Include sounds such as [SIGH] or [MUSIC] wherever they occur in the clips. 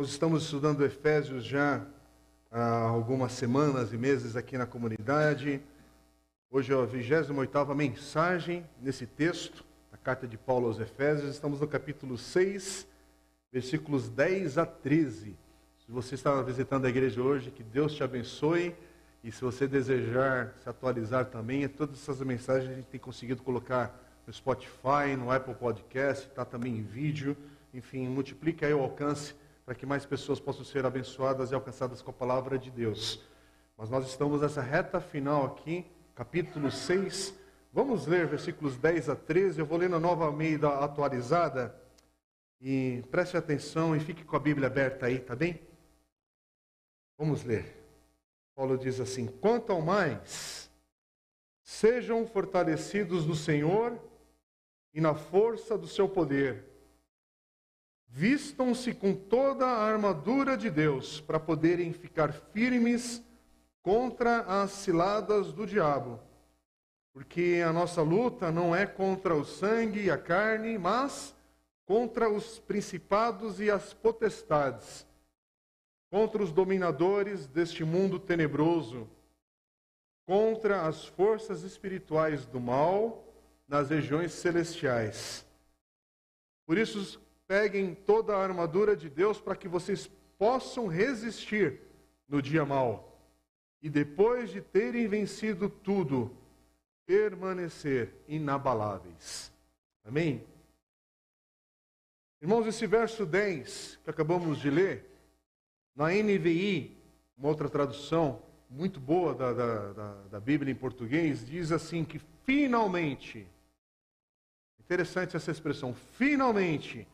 Nós estamos estudando Efésios já há algumas semanas e meses aqui na comunidade. Hoje é a 28 mensagem nesse texto, a carta de Paulo aos Efésios. Estamos no capítulo 6, versículos 10 a 13. Se você está visitando a igreja hoje, que Deus te abençoe. E se você desejar se atualizar também, todas essas mensagens a gente tem conseguido colocar no Spotify, no Apple Podcast, está também em vídeo. Enfim, multiplique aí o alcance para que mais pessoas possam ser abençoadas e alcançadas com a palavra de Deus. Mas nós estamos nessa reta final aqui, capítulo 6. Vamos ler versículos 10 a 13. Eu vou ler na nova Almeida atualizada. E preste atenção e fique com a Bíblia aberta aí, tá bem? Vamos ler. Paulo diz assim: Quanto ao mais, sejam fortalecidos no Senhor e na força do seu poder Vistam-se com toda a armadura de Deus para poderem ficar firmes contra as ciladas do diabo. Porque a nossa luta não é contra o sangue e a carne, mas contra os principados e as potestades, contra os dominadores deste mundo tenebroso, contra as forças espirituais do mal nas regiões celestiais. Por isso, peguem toda a armadura de Deus para que vocês possam resistir no dia mau. E depois de terem vencido tudo, permanecer inabaláveis. Amém? Irmãos, esse verso 10 que acabamos de ler, na NVI, uma outra tradução muito boa da, da, da, da Bíblia em português, diz assim que finalmente, interessante essa expressão, finalmente,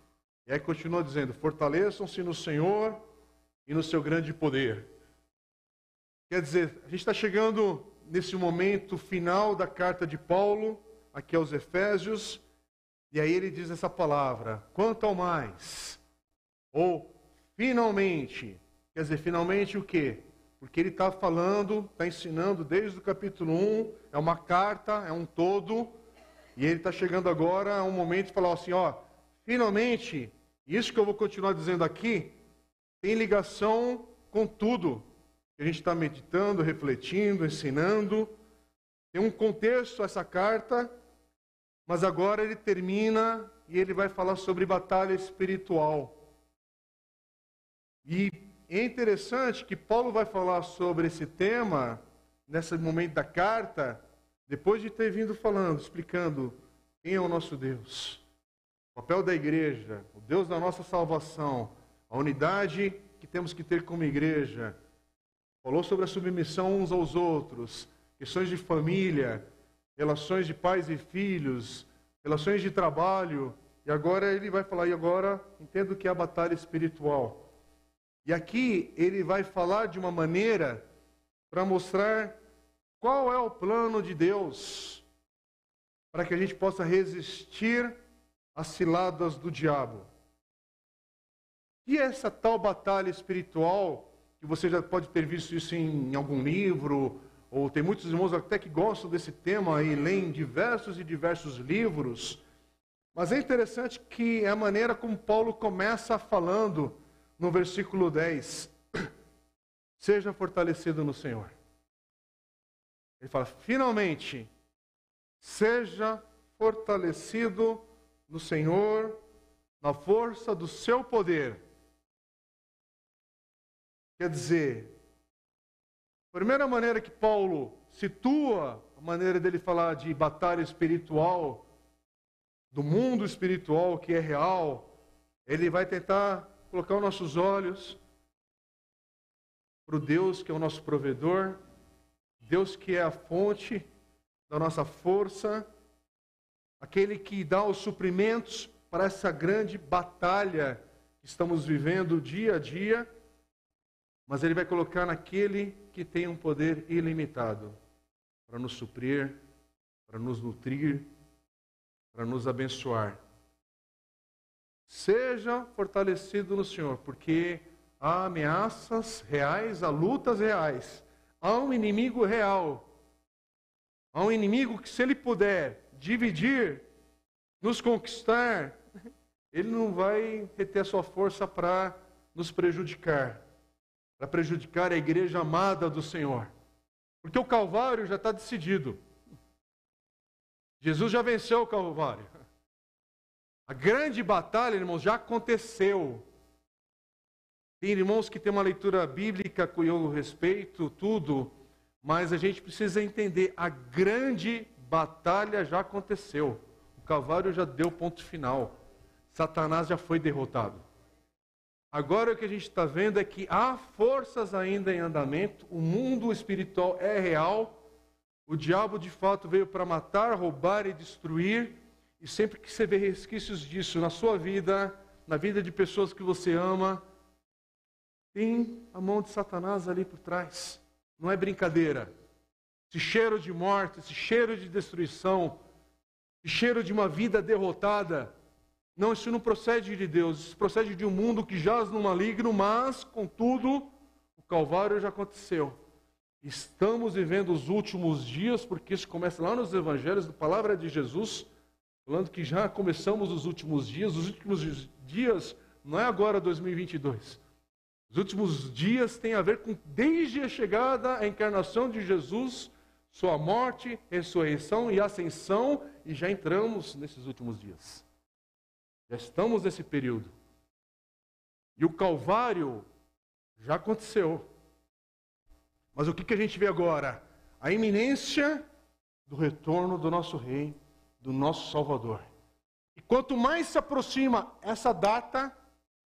e aí continua dizendo: fortaleçam-se no Senhor e no seu grande poder. Quer dizer, a gente está chegando nesse momento final da carta de Paulo, aqui aos Efésios, e aí ele diz essa palavra: quanto ao mais, ou finalmente. Quer dizer, finalmente o quê? Porque ele está falando, está ensinando desde o capítulo 1, é uma carta, é um todo, e ele está chegando agora a um momento de falar assim: ó, finalmente isso que eu vou continuar dizendo aqui tem ligação com tudo que a gente está meditando, refletindo, ensinando. Tem um contexto essa carta, mas agora ele termina e ele vai falar sobre batalha espiritual. E é interessante que Paulo vai falar sobre esse tema nesse momento da carta, depois de ter vindo falando, explicando quem é o nosso Deus o papel da igreja, o Deus da nossa salvação, a unidade que temos que ter como igreja. Falou sobre a submissão uns aos outros, questões de família, relações de pais e filhos, relações de trabalho. E agora ele vai falar, e agora entendo que é a batalha espiritual. E aqui ele vai falar de uma maneira para mostrar qual é o plano de Deus para que a gente possa resistir as ciladas do diabo. E essa tal batalha espiritual, que você já pode ter visto isso em, algum livro, ou tem muitos irmãos até que gostam desse tema e leem diversos e diversos livros. Mas é interessante que é a maneira como Paulo começa falando no versículo 10: [CLEARS THROAT] Seja fortalecido no Senhor. Ele fala: finalmente, seja fortalecido no Senhor, na força do seu poder. Quer dizer, a primeira maneira que Paulo situa a maneira dele falar de batalha espiritual, do mundo espiritual que é real, ele vai tentar colocar os nossos olhos para o Deus que é o nosso provedor, Deus que é a fonte da nossa força, aquele que dá os suprimentos para essa grande batalha que estamos vivendo dia a dia, mas ele vai colocar naquele que tem um poder ilimitado para nos suprir, para nos nutrir, para nos abençoar. Seja fortalecido no Senhor, porque há ameaças reais, há lutas reais, há um inimigo real, há um inimigo que, se ele puder dividir, nos conquistar, ele não vai reter a sua força para nos prejudicar, para prejudicar a igreja amada do Senhor. Porque o Calvário já está decidido. Jesus já venceu o Calvário. A grande batalha, irmãos, já aconteceu. Tem irmãos que têm uma leitura bíblica com eu respeito, tudo, mas a gente precisa entender: a grande batalha já aconteceu. O Calvário já deu ponto final. Satanás já foi derrotado. Agora o que a gente está vendo é que há forças ainda em andamento, o mundo espiritual é real, o diabo de fato veio para matar, roubar e destruir, e sempre que você vê resquícios disso na sua vida, na vida de pessoas que você ama, tem a mão de Satanás ali por trás. Não é brincadeira. Esse cheiro de morte, esse cheiro de destruição, esse cheiro de uma vida derrotada, não, isso não procede de Deus, isso procede de um mundo que jaz no maligno, mas, contudo, o Calvário já aconteceu. Estamos vivendo os últimos dias, porque isso começa lá nos Evangelhos, da palavra de Jesus, falando que já começamos os últimos dias. Os últimos dias não é agora 2022. Os últimos dias têm a ver com desde a chegada, a encarnação de Jesus, sua morte, ressurreição e ascensão, e já entramos nesses últimos dias. Já estamos nesse período. E o Calvário já aconteceu. Mas o que, que a gente vê agora? A iminência do retorno do nosso Rei, do nosso Salvador. E quanto mais se aproxima essa data,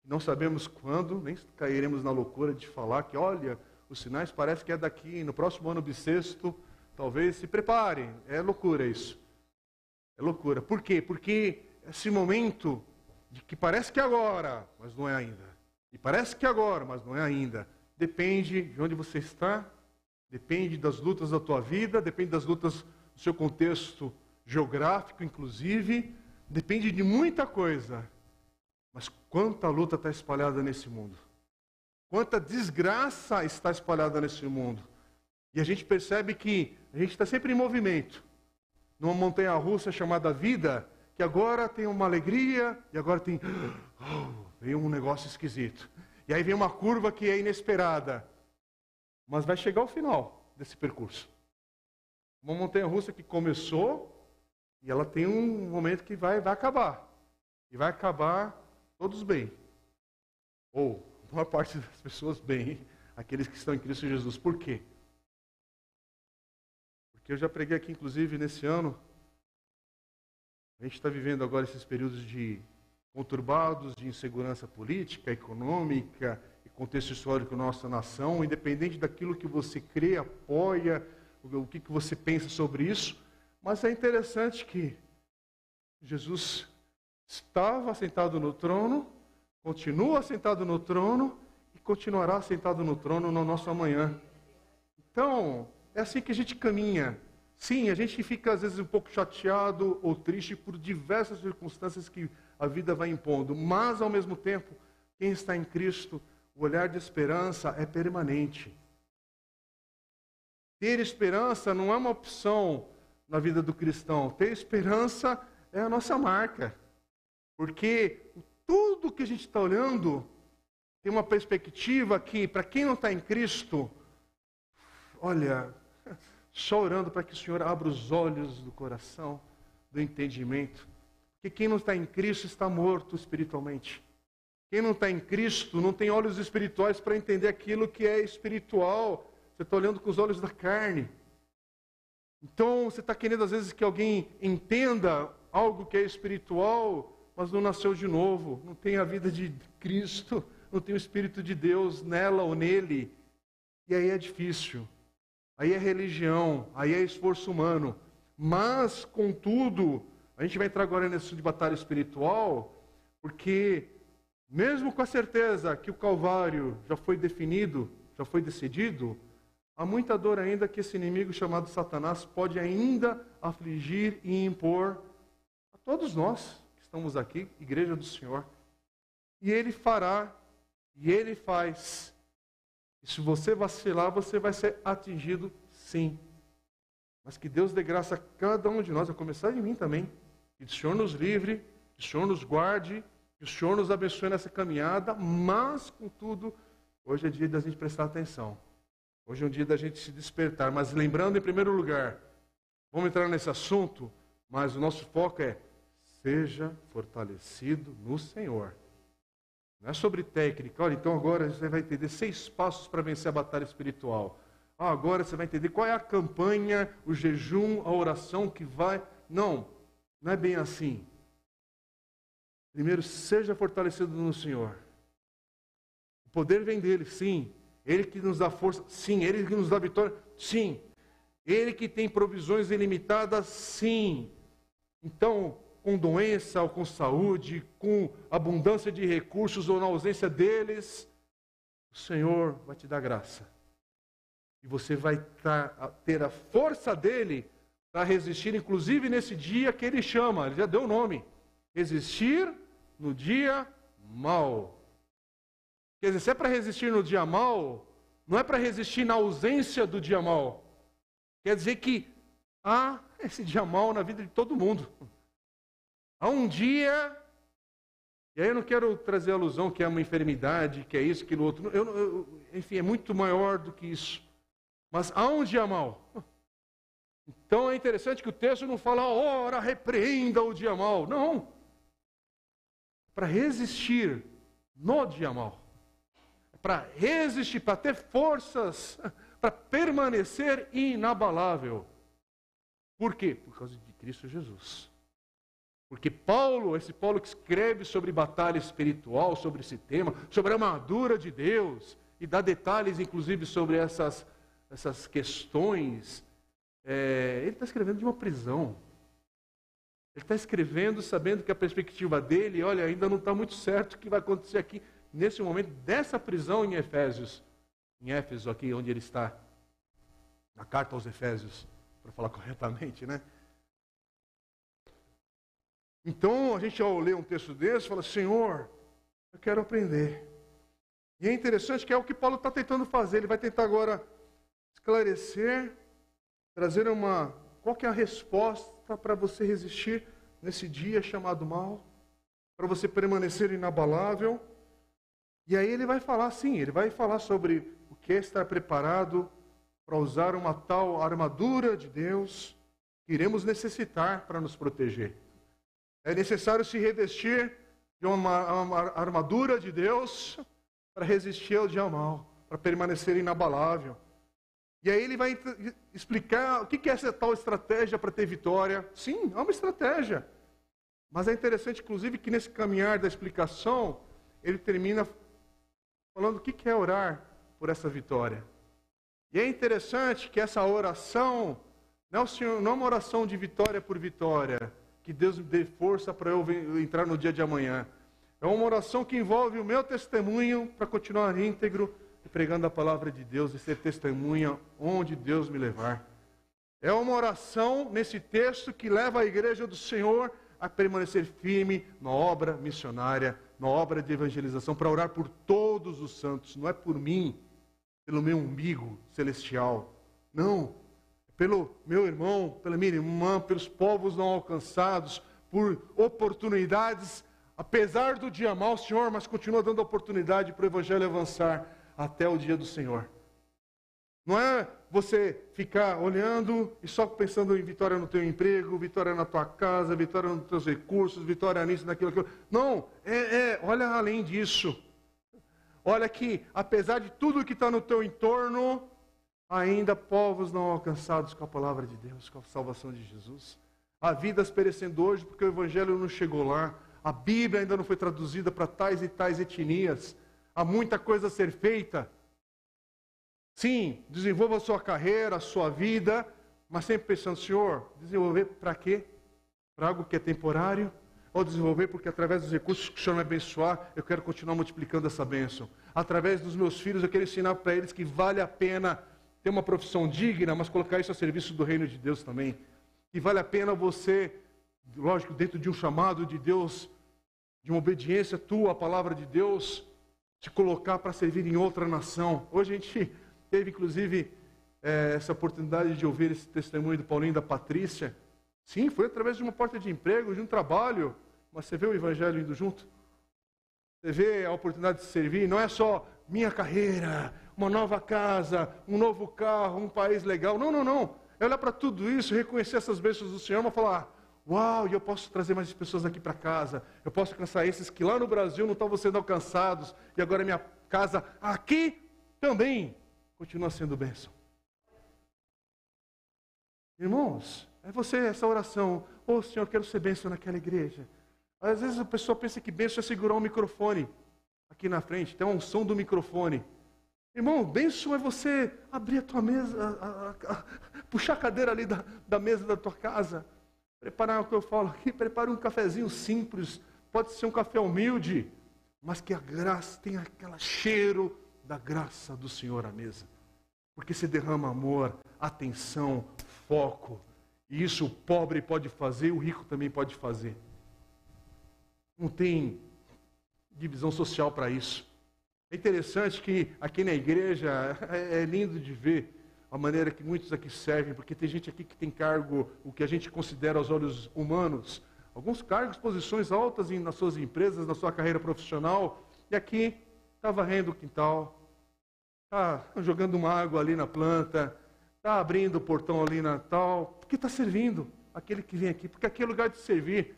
não sabemos quando, nem cairemos na loucura de falar que, olha, os sinais parece que é daqui, no próximo ano bissexto, talvez se preparem. É loucura isso. É loucura. Por quê? Porque esse momento de que parece que é agora, mas não é ainda. E parece que é agora, mas não é ainda. Depende de onde você está, depende das lutas da tua vida, depende das lutas do seu contexto geográfico, inclusive, depende de muita coisa. Mas quanta luta está espalhada nesse mundo? Quanta desgraça está espalhada nesse mundo? E a gente percebe que a gente está sempre em movimento. Numa montanha russa chamada vida, que agora tem uma alegria e agora tem. [GASPS] Vem um negócio esquisito. E aí vem uma curva que é inesperada. Mas vai chegar ao final desse percurso. Uma montanha russa que começou e ela tem um momento que vai, vai acabar. E vai acabar todos bem. Ou, a maior parte das pessoas bem, aqueles que estão em Cristo Jesus. Por quê? Porque eu já preguei aqui, inclusive, nesse ano, a gente está vivendo agora esses períodos de conturbados, de insegurança política, econômica e contexto histórico da nossa nação, independente daquilo que você crê, apoia, o que, que você pensa sobre isso. Mas é interessante que Jesus estava sentado no trono, continua sentado no trono e continuará sentado no trono no nosso amanhã. Então, é assim que a gente caminha Sim, a gente fica às vezes um pouco chateado ou triste por diversas circunstâncias que a vida vai impondo, mas ao mesmo tempo, quem está em Cristo, o olhar de esperança é permanente. Ter esperança não é uma opção na vida do cristão, ter esperança é a nossa marca. Porque tudo que a gente está olhando tem uma perspectiva que, para quem não está em Cristo, olha, só orando para que o Senhor abra os olhos do coração, do entendimento. Porque quem não está em Cristo está morto espiritualmente. Quem não está em Cristo não tem olhos espirituais para entender aquilo que é espiritual. Você está olhando com os olhos da carne. Então você está querendo às vezes que alguém entenda algo que é espiritual, mas não nasceu de novo, não tem a vida de Cristo, não tem o Espírito de Deus nela ou nele. E aí é difícil aí é religião, aí é esforço humano. Mas, contudo, a gente vai entrar agora nesse de batalha espiritual, porque, mesmo com a certeza que o Calvário já foi definido, já foi decidido, há muita dor ainda que esse inimigo chamado Satanás pode ainda afligir e impor a todos nós que estamos aqui, Igreja do Senhor. E ele fará, e ele faz e se você vacilar, você vai ser atingido sim. Mas que Deus dê graça a cada um de nós, a começar em mim também. Que o Senhor nos livre, que o Senhor nos guarde Que o Senhor nos abençoe nessa caminhada, mas, contudo, hoje é dia da gente prestar atenção. Hoje é um dia da gente se despertar. Mas lembrando, em primeiro lugar, vamos entrar nesse assunto, mas o nosso foco é seja fortalecido no Senhor. Não é sobre técnica. Olha, então agora você vai entender seis passos para vencer a batalha espiritual. Ah, agora você vai entender qual é a campanha, o jejum, a oração que vai. Não, não é bem assim. Primeiro, seja fortalecido no Senhor. O poder vem dele, sim. Ele que nos dá força, sim. Ele que nos dá vitória, sim. Ele que tem provisões ilimitadas, sim. Então, com doença ou com saúde, com abundância de recursos ou na ausência deles, o Senhor vai te dar graça. E você vai ter a força dele para resistir, inclusive nesse dia que ele chama, ele já deu o nome: resistir no dia mal. Quer dizer, se é para resistir no dia mal, não é para resistir na ausência do dia mal. Quer dizer que há esse dia mal na vida de todo mundo. Há um dia, e aí eu não quero trazer alusão que é uma enfermidade, que é isso, aquilo outro. Eu, eu, enfim, é muito maior do que isso. Mas há um dia mal. Então é interessante que o texto não fala, ora, repreenda o dia mal. Não. Para resistir no dia mal. Para resistir, para ter forças, para permanecer inabalável. Por quê? Por causa de Cristo Jesus. Porque Paulo, esse Paulo que escreve sobre batalha espiritual, sobre esse tema, sobre a armadura de Deus, e dá detalhes, inclusive, sobre essas, essas questões, é, ele está escrevendo de uma prisão. Ele está escrevendo sabendo que a perspectiva dele, olha, ainda não está muito certo o que vai acontecer aqui, nesse momento, dessa prisão em Efésios. Em Éfeso, aqui onde ele está. Na carta aos Efésios, para falar corretamente, né? Então, a gente ao ler um texto desse, fala: Senhor, eu quero aprender. E é interessante que é o que Paulo está tentando fazer. Ele vai tentar agora esclarecer, trazer uma. Qual que é a resposta para você resistir nesse dia chamado mal? Para você permanecer inabalável? E aí ele vai falar, sim, ele vai falar sobre o que é estar preparado para usar uma tal armadura de Deus que iremos necessitar para nos proteger. É necessário se revestir de uma, uma armadura de Deus para resistir ao dia mal, para permanecer inabalável. E aí ele vai explicar o que é essa tal estratégia para ter vitória. Sim, é uma estratégia. Mas é interessante, inclusive, que nesse caminhar da explicação, ele termina falando o que é orar por essa vitória. E é interessante que essa oração não é uma oração de vitória por vitória, que Deus me dê força para eu entrar no dia de amanhã. É uma oração que envolve o meu testemunho para continuar íntegro e pregando a palavra de Deus e ser testemunha onde Deus me levar. É uma oração nesse texto que leva a igreja do Senhor a permanecer firme na obra missionária, na obra de evangelização, para orar por todos os santos, não é por mim, pelo meu umbigo celestial. Não, pelo meu irmão, pela minha irmã, pelos povos não alcançados, por oportunidades, apesar do dia mau, Senhor, mas continua dando oportunidade para o Evangelho avançar até o dia do Senhor. Não é você ficar olhando e só pensando em vitória no teu emprego, vitória na tua casa, vitória nos teus recursos, vitória nisso, naquilo, aquilo. Não, é, é olha além disso. Olha que, apesar de tudo que está no teu entorno, ainda povos não alcançados com a palavra de Deus, com a salvação de Jesus. Há vidas perecendo hoje porque o Evangelho não chegou lá. A Bíblia ainda não foi traduzida para tais e tais etnias. Há muita coisa a ser feita. Sim, desenvolva a sua carreira, a sua vida, mas sempre pensando, Senhor, desenvolver para quê? Para algo que é temporário? Ou desenvolver porque através dos recursos que o Senhor me abençoar, eu quero continuar multiplicando essa bênção. Através dos meus filhos, eu quero ensinar para eles que vale a pena ter uma profissão digna, mas colocar isso a serviço do reino de Deus também. E vale a pena você, lógico, dentro de um chamado de Deus, de uma obediência tua à palavra de Deus, te colocar para servir em outra nação. Hoje a gente teve, inclusive, é, essa oportunidade de ouvir esse testemunho do Paulinho e da Patrícia. Sim, foi através de uma porta de emprego, de um trabalho, mas você vê o evangelho indo junto. Você vê a oportunidade de servir, não é só minha carreira, uma nova casa, um novo carro, um país legal. Não, não, não. É olhar para tudo isso, reconhecer essas bênçãos do Senhor, mas falar: Uau, e eu posso trazer mais pessoas aqui para casa. Eu posso alcançar esses que lá no Brasil não estavam sendo alcançados. E agora minha casa aqui também continua sendo bênção. Irmãos, é você essa oração. Ô oh, Senhor, quero ser bênção naquela igreja. Às vezes a pessoa pensa que bênção é segurar um microfone aqui na frente, tem um som do microfone. Irmão, bênção é você abrir a tua mesa, a, a, a, puxar a cadeira ali da, da mesa da tua casa, preparar o que eu falo aqui, prepare um cafezinho simples, pode ser um café humilde, mas que a graça tenha aquele cheiro da graça do Senhor à mesa. Porque se derrama amor, atenção, foco. E isso o pobre pode fazer, o rico também pode fazer. Não tem divisão social para isso. É interessante que aqui na igreja é, é lindo de ver a maneira que muitos aqui servem, porque tem gente aqui que tem cargo, o que a gente considera aos olhos humanos, alguns cargos, posições altas nas suas empresas, na sua carreira profissional, e aqui está varrendo o quintal, está jogando uma água ali na planta, está abrindo o portão ali na tal, porque está servindo aquele que vem aqui, porque aqui é lugar de servir.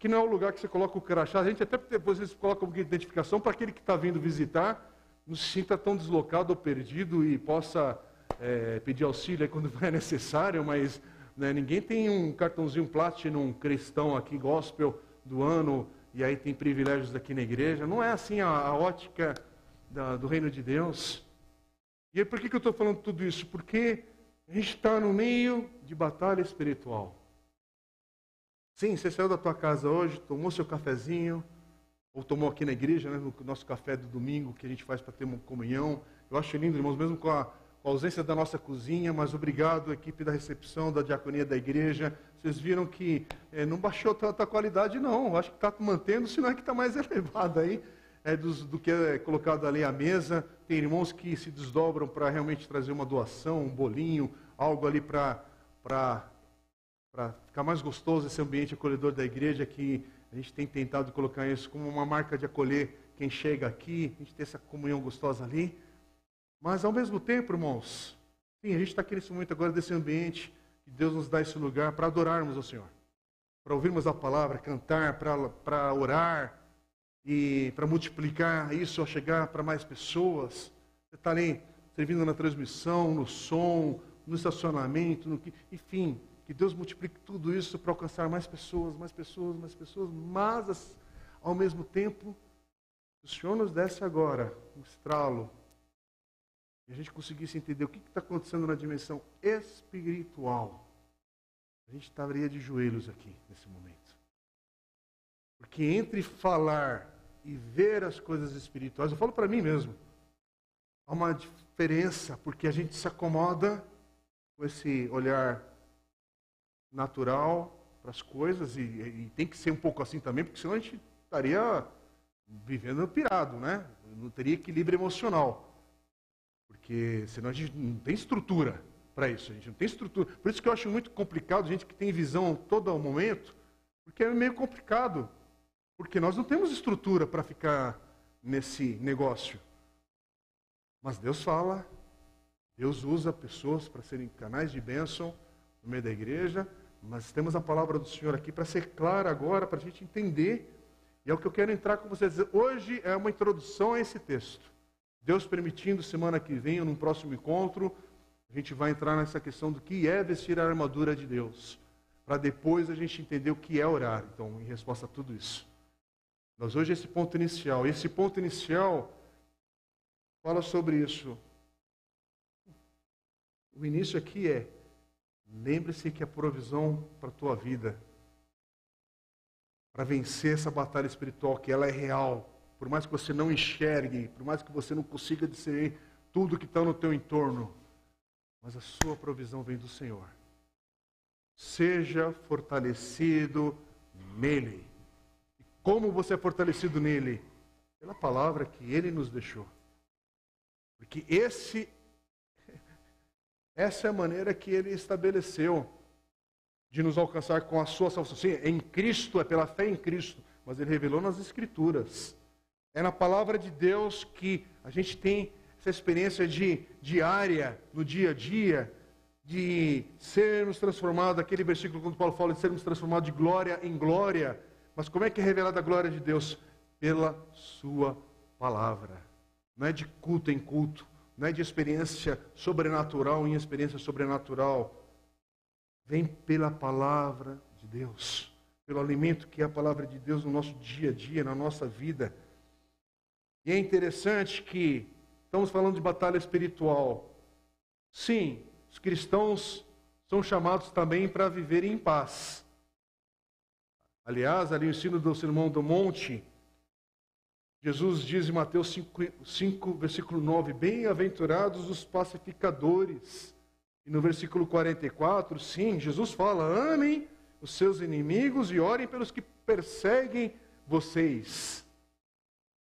Aqui não é o lugar que você coloca o crachá. A gente até depois eles colocam uma identificação para aquele que está vindo visitar, não se sinta tão deslocado ou perdido e possa é, pedir auxílio quando [LAUGHS] é necessário, mas né, ninguém tem um cartãozinho plástico num cristão aqui, gospel do ano, e aí tem privilégios aqui na igreja. Não é assim a, a ótica da, do reino de Deus. E aí, por que, que eu estou falando tudo isso? Porque a gente está no meio de batalha espiritual. Sim, você saiu da tua casa hoje, tomou seu cafezinho, ou tomou aqui na igreja, né, no nosso café do domingo que a gente faz para ter uma comunhão. Eu acho lindo, irmãos, mesmo com a, com a, ausência da nossa cozinha, mas obrigado, equipe da recepção, da diaconia da igreja. Vocês viram que é, não baixou tanta qualidade, não. Acho que está mantendo, senão é que está mais [LAUGHS] elevado aí é, dos, do que é colocado ali à mesa. Tem irmãos que se desdobram para realmente trazer uma doação, um bolinho, algo ali para para ficar mais gostoso esse ambiente acolhedor da igreja, que a gente tem tentado colocar isso como uma marca de acolher quem chega aqui, a gente ter essa comunhão gostosa ali. Mas ao mesmo tempo, irmãos, sim, a gente está aqui nesse momento agora desse ambiente, que Deus nos dá esse lugar para adorarmos ao Senhor, para ouvirmos a palavra, cantar, para orar e para multiplicar isso a chegar para mais pessoas. Você está ali servindo na transmissão, no som, no estacionamento, no que, enfim, que Deus multiplique tudo isso para alcançar mais pessoas, mais pessoas, mais pessoas, mas ao mesmo tempo, o Senhor nos desse agora um estralo e a gente conseguisse entender o que está acontecendo na dimensão espiritual, a gente estaria de joelhos aqui nesse momento. Porque entre falar e ver as coisas espirituais, eu falo para mim mesmo, há uma diferença, porque a gente se acomoda com esse olhar natural para as coisas e, e, tem que ser um pouco assim também, porque senão a gente estaria vivendo pirado, né? Não teria equilíbrio emocional. Porque senão a gente não tem estrutura para isso, a gente não tem estrutura. Por isso que eu acho muito complicado gente que tem visão todo momento, porque é meio complicado. Porque nós não temos estrutura para ficar nesse negócio. Mas Deus fala, Deus usa pessoas para serem canais de bênção no meio da igreja, mas temos a palavra do Senhor aqui para ser clara agora, para a gente entender. E é o que eu quero entrar com vocês. Hoje é uma introdução a esse texto. Deus permitindo, semana que vem, ou num próximo encontro, a gente vai entrar nessa questão do que é vestir a armadura de Deus. Para depois a gente entender o que é orar. Então, em resposta a tudo isso. Mas hoje esse ponto inicial. Esse ponto inicial fala sobre isso. O início aqui é Lembre-se que a provisão para a tua vida, para vencer essa batalha espiritual, que ela é real, por mais que você não enxergue, por mais que você não consiga discernir tudo que está no teu entorno, mas a sua provisão vem do Senhor. Seja fortalecido nele. E como você é fortalecido nele? Pela palavra que ele nos deixou. Porque esse essa é a maneira que ele estabeleceu de nos alcançar com a sua salvação. Sim, em Cristo, é pela fé em Cristo, mas ele revelou nas Escrituras. É na palavra de Deus que a gente tem essa experiência de diária, no dia a dia, de sermos transformados, aquele versículo quando Paulo fala de sermos transformados de glória em glória. Mas como é que é revelada a glória de Deus? Pela sua palavra. Não é de culto em culto, não é de experiência sobrenatural em experiência sobrenatural. Vem pela palavra de Deus, pelo alimento que é a palavra de Deus no nosso dia a dia, na nossa vida. E é interessante que estamos falando de batalha espiritual. Sim, os cristãos são chamados também para viver em paz. Aliás, ali o ensino do Sermão do Monte, Jesus diz em Mateus 5, 5 versículo 9: Bem-aventurados os pacificadores. E no versículo 44, sim, Jesus fala: amem os seus inimigos e orem pelos que perseguem vocês.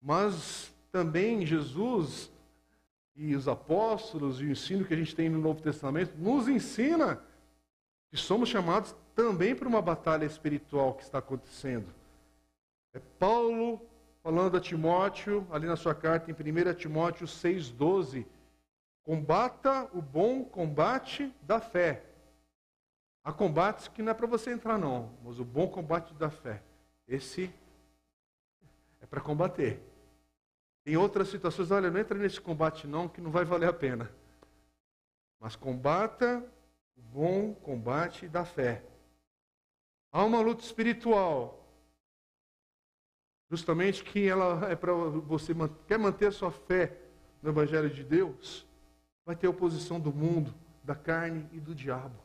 Mas também Jesus e os apóstolos e o ensino que a gente tem no Novo Testamento nos ensina que somos chamados também para uma batalha espiritual que está acontecendo. É Paulo falando a Timóteo, ali na sua carta em 1 Timóteo 6,12: combata o bom combate da fé. Há combates que não é para você entrar, não, mas o bom combate da fé, esse é para combater. Em outras situações, olha, não entra nesse combate não, que não vai valer a pena. Mas combata o bom combate da fé. Há uma luta espiritual. Justamente que ela é para você quer manter a sua fé no evangelho de Deus, vai ter oposição do mundo, da carne e do diabo.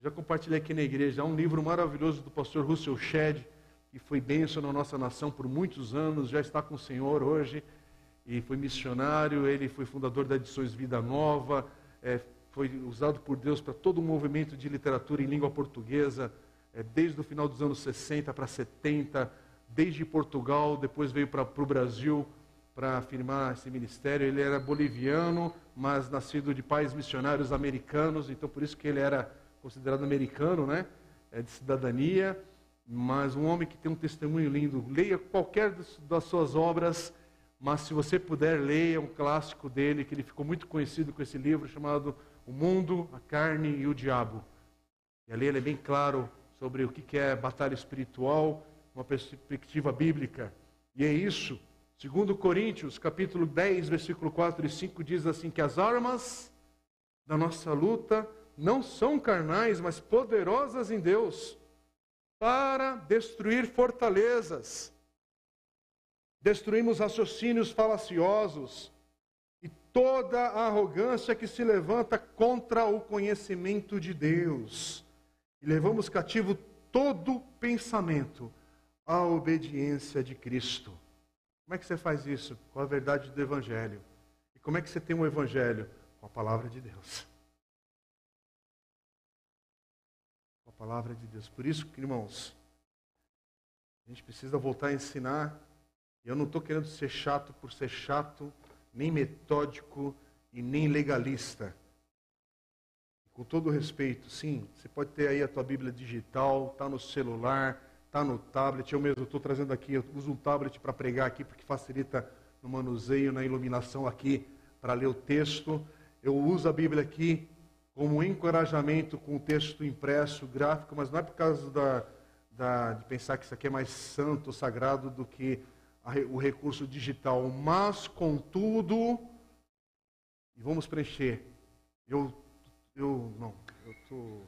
Já compartilhei aqui na igreja, há um livro maravilhoso do pastor Russell Shedd, que foi bênção na nossa nação por muitos anos, já está com o Senhor hoje, e foi missionário, ele foi fundador da Edições Vida Nova, é, foi usado por Deus para todo o movimento de literatura em língua portuguesa, é, desde o final dos anos 60 para 70, desde Portugal, depois veio para o Brasil para afirmar esse ministério. Ele era boliviano, mas nascido de pais missionários americanos, então por isso que ele era considerado americano, né? É, de cidadania mas um homem que tem um testemunho lindo. Leia qualquer das suas obras, mas se você puder, leia um clássico dele, que ele ficou muito conhecido com esse livro chamado O Mundo, a Carne e o Diabo. E ali ele é bem claro sobre o que é batalha espiritual, uma perspectiva bíblica. E é isso. Segundo Coríntios, capítulo 10, versículo 4 e 5, diz assim que as armas da nossa luta não são carnais, mas poderosas em Deus para destruir fortalezas. Destruímos raciocínios falaciosos e toda a arrogância que se levanta contra o conhecimento de Deus. E levamos cativo todo pensamento à obediência de Cristo. Como é que você faz isso? Com a verdade do Evangelho. E como é que você tem um Evangelho? Com a palavra de Deus. a palavra de Deus. Por isso, irmãos, a gente precisa voltar a ensinar. E eu não estou querendo ser chato por ser chato, nem metódico e nem legalista. Com todo respeito, sim, você pode ter aí a tua Bíblia digital, está no celular, está no tablet. Eu mesmo estou trazendo aqui, eu uso um tablet para pregar aqui, porque facilita no manuseio, na iluminação aqui, para ler o texto. Eu uso a Bíblia aqui como encorajamento com o texto impresso, gráfico, mas não é por causa da, da, de pensar que isso aqui é mais santo, sagrado do que a, o recurso digital. Mas, contudo, e vamos preencher. Eu, eu não, eu tô,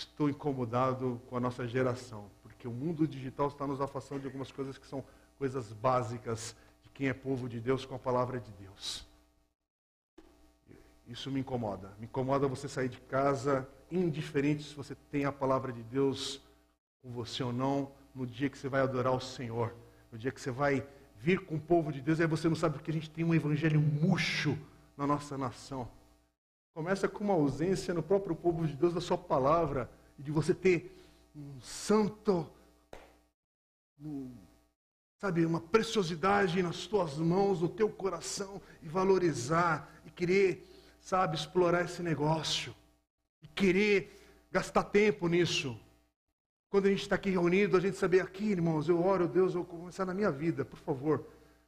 estou incomodado com a nossa geração, porque o mundo digital está nos afastando de algumas coisas que são coisas básicas de quem é povo de Deus com a palavra de Deus. Isso me incomoda. Me incomoda você sair de casa indiferente se você tem a palavra de Deus com você ou não, no dia que você vai adorar o Senhor, no dia que você vai vir com o povo de Deus, aí você não sabe porque a gente tem um evangelho murcho na nossa nação. Começa com uma ausência no próprio povo de Deus da sua palavra, e de você ter um santo, um, sabe, uma preciosidade nas tuas mãos, no teu coração, e valorizar, e querer sabe, explorar esse negócio e querer gastar tempo nisso. quando a gente está aqui reunido, a gente saber aqui, irmãos, eu oro, Deus, eu vou começar na minha vida, por favor.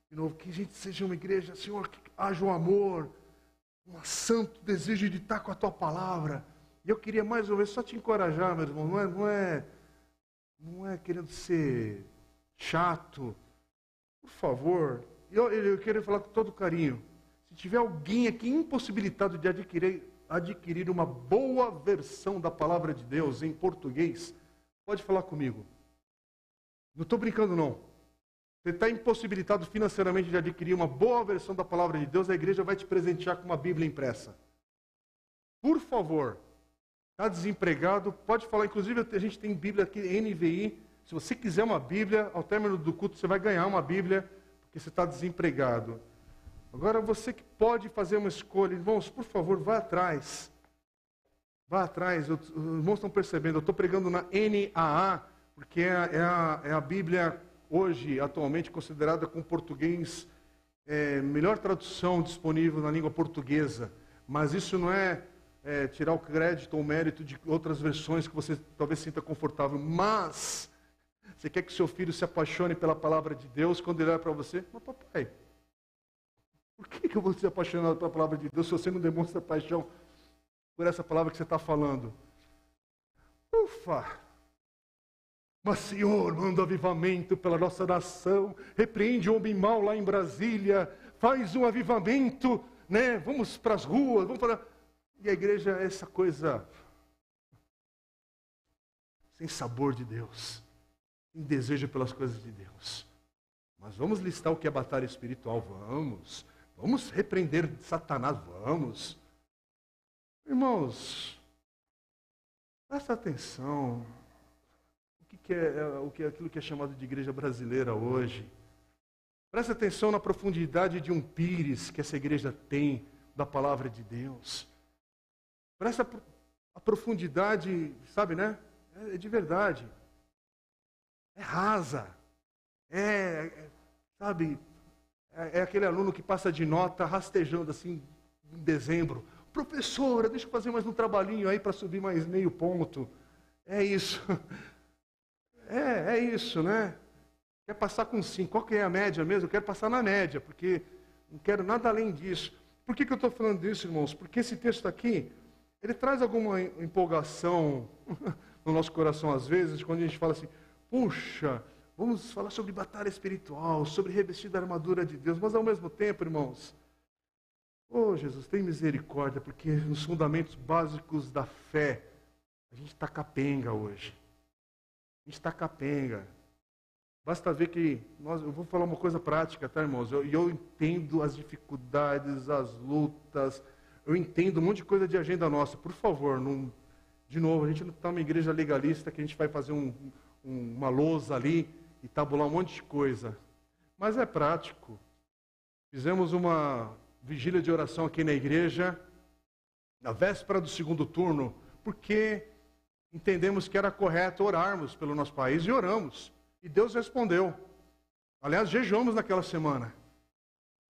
De novo, que a gente seja uma igreja, Senhor, que haja um amor, um santo desejo de estar com a tua palavra. E eu queria mais uma vez só te encorajar, meu irmão, não é, não é, não é querendo ser chato. Por favor, eu, eu quero falar com todo carinho. Se tiver alguém aqui impossibilitado de adquirir, adquirir uma boa versão da palavra de Deus em português, pode falar comigo. Não estou brincando, não. Você está impossibilitado financeiramente de adquirir uma boa versão da palavra de Deus, a igreja vai te presentear com uma Bíblia impressa. Por favor, está desempregado, pode falar. Inclusive, a gente tem Bíblia aqui, NVI. Se você quiser uma Bíblia, ao término do culto, você vai ganhar uma Bíblia, porque você está desempregado. Agora, você que pode fazer uma escolha, irmãos, por favor, vá atrás. Vá atrás. os irmãos estão percebendo, eu estou pregando na NAA, porque é, é, a, é a Bíblia hoje, atualmente, considerada com português, é, melhor tradução disponível na língua portuguesa. Mas isso não é, é tirar o crédito ou mérito de outras versões que você talvez sinta confortável. Mas, você quer que seu filho se apaixone pela palavra de Deus quando ele olha para você? Mas papai, por que, que eu vou ser apaixonado pela palavra de Deus se você não demonstra paixão por essa palavra que você está falando? Ufa! Mas, Senhor, manda avivamento pela nossa nação, repreende o homem mau lá em Brasília, faz um avivamento, né? Vamos para as ruas, vamos para. E a igreja é essa coisa sem sabor de Deus, sem desejo pelas coisas de Deus. Mas vamos listar o que é batalha espiritual, vamos. Vamos repreender Satanás, vamos. Irmãos, presta atenção. Que é, é, o que é aquilo que é chamado de igreja brasileira hoje? Presta atenção na profundidade de um pires que essa igreja tem da palavra de Deus. Presta a profundidade, sabe, né? É, é de verdade. É rasa. É, é sabe, é, é aquele aluno que passa de nota rastejando assim em dezembro. Professora, deixa eu fazer mais um trabalhinho aí para subir mais meio ponto. É isso. [LAUGHS] É, é isso, né? Quer passar com 5. Qual que é a média mesmo? Eu quero passar na média, porque não quero nada além disso. Por que, que eu estou falando disso, irmãos? Porque esse texto aqui, ele traz alguma empolgação [LAUGHS] no nosso coração às vezes, quando a gente fala assim, puxa, Vamos falar sobre batalha espiritual, sobre revestir da armadura de Deus, mas ao mesmo tempo, irmãos, oh Jesus, tem misericórdia, porque nos fundamentos básicos da fé, a gente está capenga hoje. Está capenga. Basta ver que nós, eu vou falar uma coisa prática, tá, irmãos? E eu, eu, entendo as dificuldades, as lutas, eu entendo um monte de coisa de agenda nossa. Por favor, não, de novo, a gente não está uma igreja legalista que a gente vai fazer um, um, uma lousa ali e tabular um monte de coisa. Mas é prático. Fizemos uma vigília de oração aqui na igreja, na véspera do segundo turno, porque entendemos que era correto orarmos pelo nosso país e oramos. E Deus respondeu. Aliás, jejuamos naquela semana.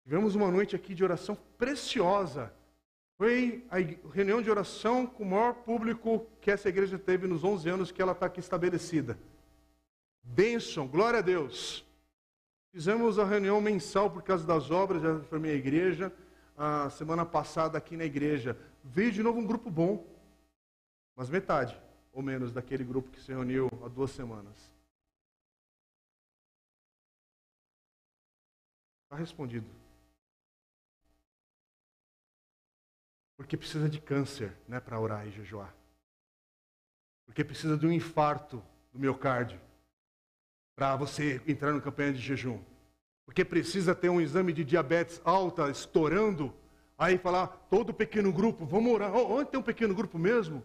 Tivemos uma noite aqui de oração preciosa. Foi a reunião de oração com o maior público que essa igreja teve nos 11 anos que ela está aqui estabelecida. Bênção, glória a Deus. Fizemos a reunião mensal por causa das obras, já formei a igreja, a semana passada aqui na igreja. Veio de novo um grupo bom, mas metade, ou menos, daquele grupo que se reuniu há duas semanas. Está respondido. Porque precisa de câncer né, para orar e jejuar. Porque precisa de um infarto do miocárdio para você entrar no campanha de jejum. Porque precisa ter um exame de diabetes alta estourando, aí falar, todo pequeno grupo, vamos orar. Onde tem um pequeno grupo mesmo?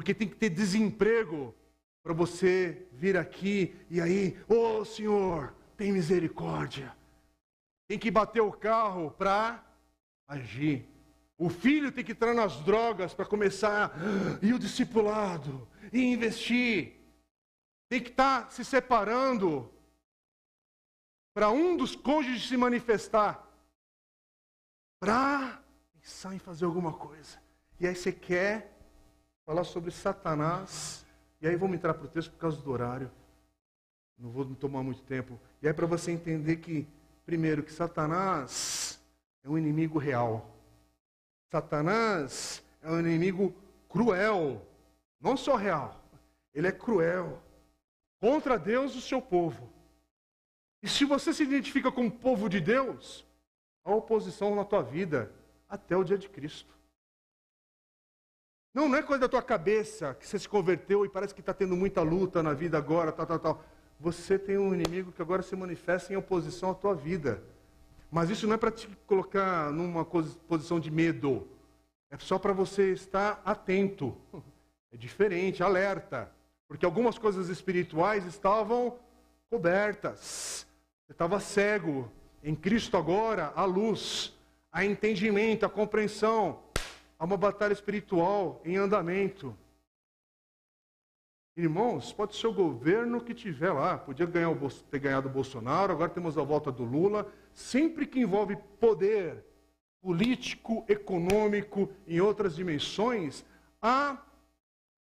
Porque tem que ter desemprego para você vir aqui e aí, ô oh, Senhor, tem misericórdia. Tem que bater o carro para agir. O filho tem que entrar nas drogas para começar, e o discipulado, e investir tem que estar tá se separando para um dos cônjuges se manifestar, para pensar em fazer alguma coisa. E aí você quer falar sobre Satanás E aí vamos entrar para o texto por causa do horário. Não vou tomar muito tempo. E aí para você entender que, primeiro, que Satanás é um inimigo real. Satanás é um inimigo cruel. Não só real. Ele é cruel. Contra Deus e o seu povo. E se você se identifica com o povo de Deus, há oposição na tua vida até o dia de Cristo. Não, não é coisa da tua cabeça que você se converteu e parece que está tendo muita luta na vida agora, tal, tal, tal. Você tem um inimigo que agora se manifesta em oposição à tua vida. Mas isso não é para te colocar numa posição de medo. É só para você estar atento. É diferente, alerta. Porque algumas coisas espirituais estavam cobertas. Você estava cego. Em Cristo agora, a luz, a entendimento, a compreensão. Há uma batalha espiritual em andamento. Irmãos, pode ser o governo que tiver lá. Podia ganhar o, ter ganhado o Bolsonaro, agora temos a volta do Lula. Sempre que envolve poder político, econômico, em outras dimensões, há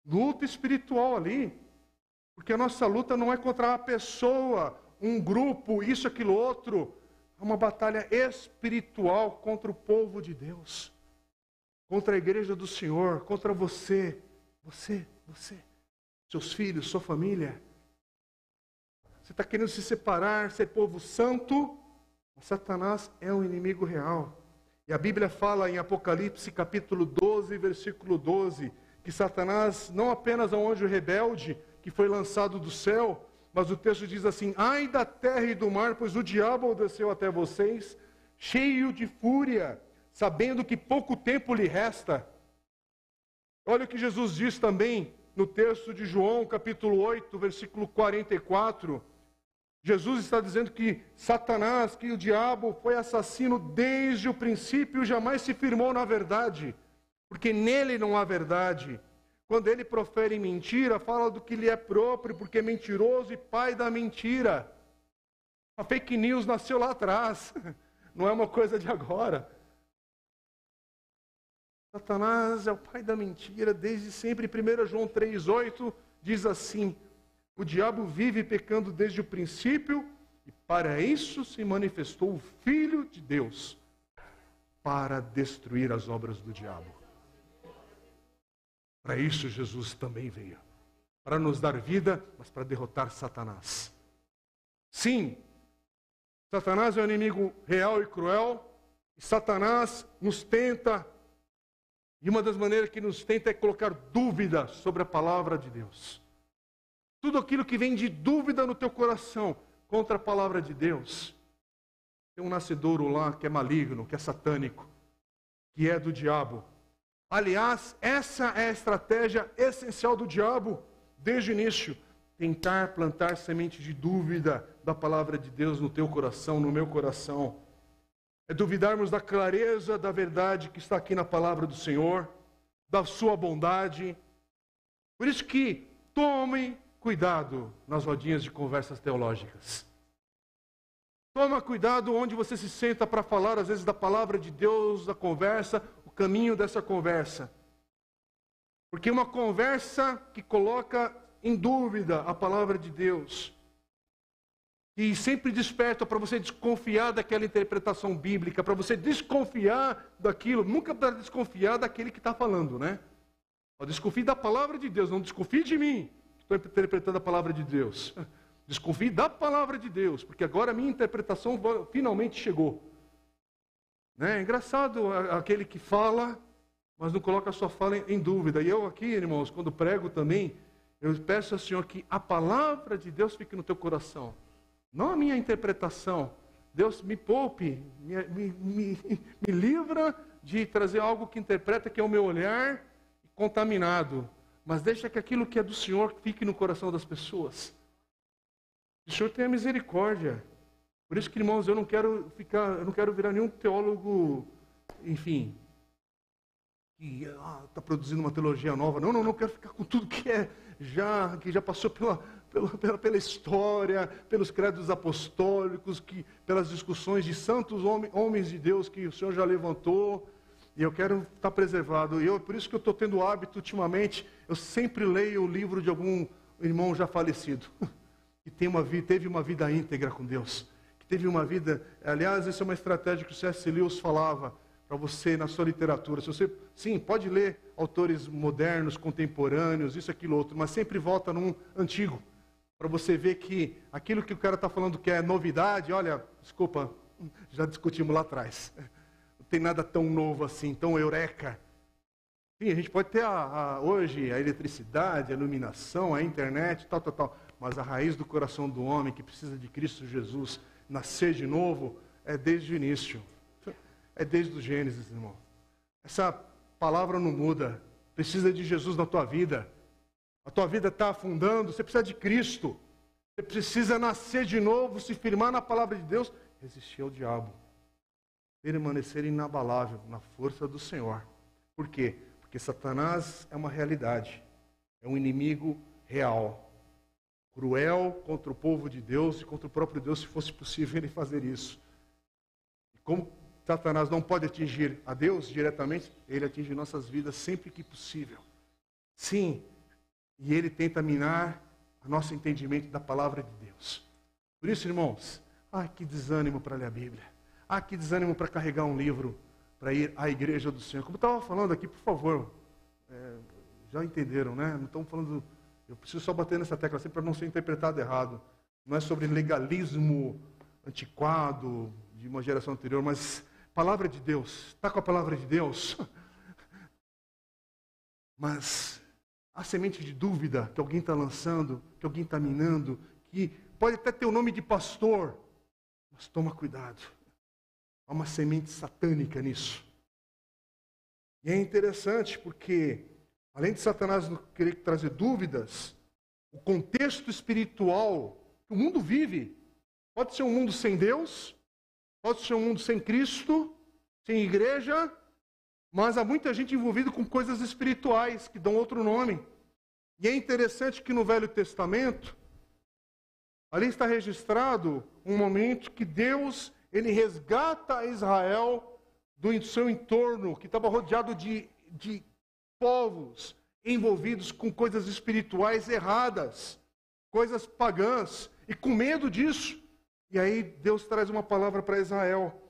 luta espiritual ali. Porque a nossa luta não é contra uma pessoa, um grupo, isso, aquilo, outro. É uma batalha espiritual contra o povo de Deus, contra a igreja do Senhor, contra você, você, você, seus filhos, sua família. Você está querendo se separar, ser povo santo, mas Satanás é um inimigo real. E a Bíblia fala em Apocalipse capítulo 12, versículo 12, que Satanás não apenas é um anjo rebelde que foi lançado do céu, mas o texto diz assim: Ai da terra e do mar, pois o diabo desceu até vocês, cheio de fúria, sabendo que pouco tempo lhe resta. Olha o que Jesus diz também no texto de João, capítulo 8, versículo 44. Jesus está dizendo que Satanás, que o diabo foi assassino desde o princípio, jamais se firmou na verdade, porque nele não há verdade. Quando ele profere mentira, fala do que lhe é próprio, porque é mentiroso e pai da mentira. A fake news nasceu lá atrás, [LAUGHS] não é uma coisa de agora. Satanás é o pai da mentira desde sempre. 1 João 3,8 diz assim: O diabo vive pecando desde o princípio, e para isso se manifestou o Filho de Deus para destruir as obras do diabo. Para isso Jesus também veio. Para nos dar vida, mas para derrotar Satanás. Sim, Satanás é um inimigo real e cruel. E Satanás nos tenta, e uma das maneiras que nos tenta é colocar dúvida sobre a palavra de Deus. Tudo aquilo que vem de dúvida no teu coração contra a palavra de Deus. Tem um nascedouro lá que é maligno, que é satânico, que é do diabo. Aliás, essa é a estratégia essencial do diabo desde o início: tentar plantar semente de dúvida da palavra de Deus no teu coração, no meu coração. É duvidarmos da clareza da verdade que está aqui na palavra do Senhor, da sua bondade. Por isso que tomem cuidado nas rodinhas de conversas teológicas. Toma cuidado onde você se senta para falar, às vezes, da palavra de Deus, da conversa, caminho dessa conversa. Porque uma conversa que coloca em dúvida a palavra de Deus, e sempre desperta para você desconfiar daquela interpretação bíblica, para você desconfiar daquilo, nunca para desconfiar daquele que está falando, né? desconfie da palavra de Deus, não desconfie de mim, estou interpretando a palavra de Deus. [LAUGHS] Desconfie da palavra de Deus, porque agora a minha interpretação finalmente chegou. Né? É engraçado aquele que fala, mas não coloca a sua fala em dúvida. E eu aqui, irmãos, quando prego também, eu peço ao Senhor que a palavra de Deus fique no teu coração, não a minha interpretação. Deus me poupe, me, me, me, me livra de trazer algo que interpreta que é o meu olhar contaminado, mas deixa que aquilo que é do Senhor fique no coração das pessoas. O Senhor tenha misericórdia. Por isso que, irmãos, eu não quero ficar, eu não quero virar nenhum teólogo, enfim, que está ah, produzindo uma teologia nova. Não, não, não quero ficar com tudo que é já, que já passou pela, pela, pela, pela história, pelos credos apostólicos, que, pelas discussões de santos homens, homens de Deus que o Senhor já levantou. E eu quero estar preservado. E eu, por isso que eu estou tendo o hábito ultimamente, eu sempre leio o livro de algum irmão já falecido, que [LAUGHS] tem uma teve uma vida íntegra com Deus, que teve uma vida. Aliás, essa é uma estratégia que o C.S. Lewis falava para você na sua literatura. Se você, sim, pode ler autores modernos, contemporâneos, isso, aquilo, outro, mas sempre volta num antigo, para você ver que aquilo que o cara está falando que é novidade, olha, desculpa, [LAUGHS] já discutimos lá atrás tem nada tão novo assim, tão eureka. Sim, a gente pode ter a, a, hoje a eletricidade, a iluminação, a internet, tal, tal, tal. Mas a raiz do coração do homem que precisa de Cristo Jesus nascer de novo é desde o início. É desde o Gênesis, irmão. Essa palavra não muda. Precisa de Jesus na tua vida. A tua vida está afundando, você precisa de Cristo. Você precisa nascer de novo, se firmar na palavra de Deus, resistir ao diabo permanecer inabalável na força do Senhor. Por quê? Porque Satanás é uma realidade, é um inimigo real, cruel contra o povo de Deus e contra o próprio Deus, se fosse possível ele fazer isso. E como Satanás não pode atingir a Deus diretamente, ele atinge nossas vidas sempre que possível. Sim, e ele tenta minar o nosso entendimento da palavra de Deus. Por isso, irmãos, ai que desânimo para ler a Bíblia. Ah, que desânimo para carregar um livro para ir à igreja do Senhor. Como estava falando aqui, por favor, é, já entenderam, né? Não estamos falando. Eu preciso só bater nessa tecla assim para não ser interpretado errado. Não é sobre legalismo antiquado de uma geração anterior, mas palavra de Deus. Está com a palavra de Deus? [LAUGHS] Mas a semente de dúvida que alguém está lançando, que alguém está minando, que pode até ter o nome de pastor, mas toma cuidado. Há uma semente satânica nisso. E é interessante porque, além de Satanás querer trazer dúvidas, o contexto espiritual que o mundo vive pode ser um mundo sem Deus, pode ser um mundo sem Cristo, sem igreja, mas há muita gente envolvida com coisas espirituais que dão outro nome. E é interessante que no Velho Testamento, ali está registrado um momento que Deus ele resgata Israel do seu entorno, que estava rodeado de, de povos envolvidos com coisas espirituais erradas, coisas pagãs, e com medo disso. E aí Deus traz uma palavra para Israel.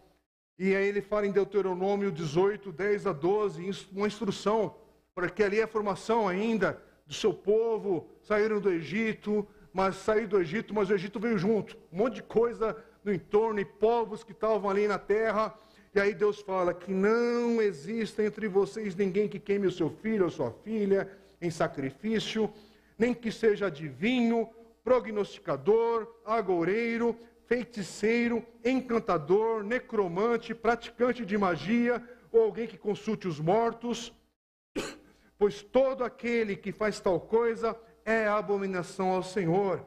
E aí ele fala em Deuteronômio 18, 10 a 12, uma instrução, porque ali é a formação ainda do seu povo, saíram do Egito, mas saíram do Egito, mas o Egito veio junto. Um monte de coisa no entorno e povos que estavam ali na terra. E aí Deus fala que não exista entre vocês ninguém que queime o seu filho ou sua filha em sacrifício, nem que seja adivinho, prognosticador, agoureiro, feiticeiro, encantador, necromante, praticante de magia ou alguém que consulte os mortos, pois todo aquele que faz tal coisa é abominação ao Senhor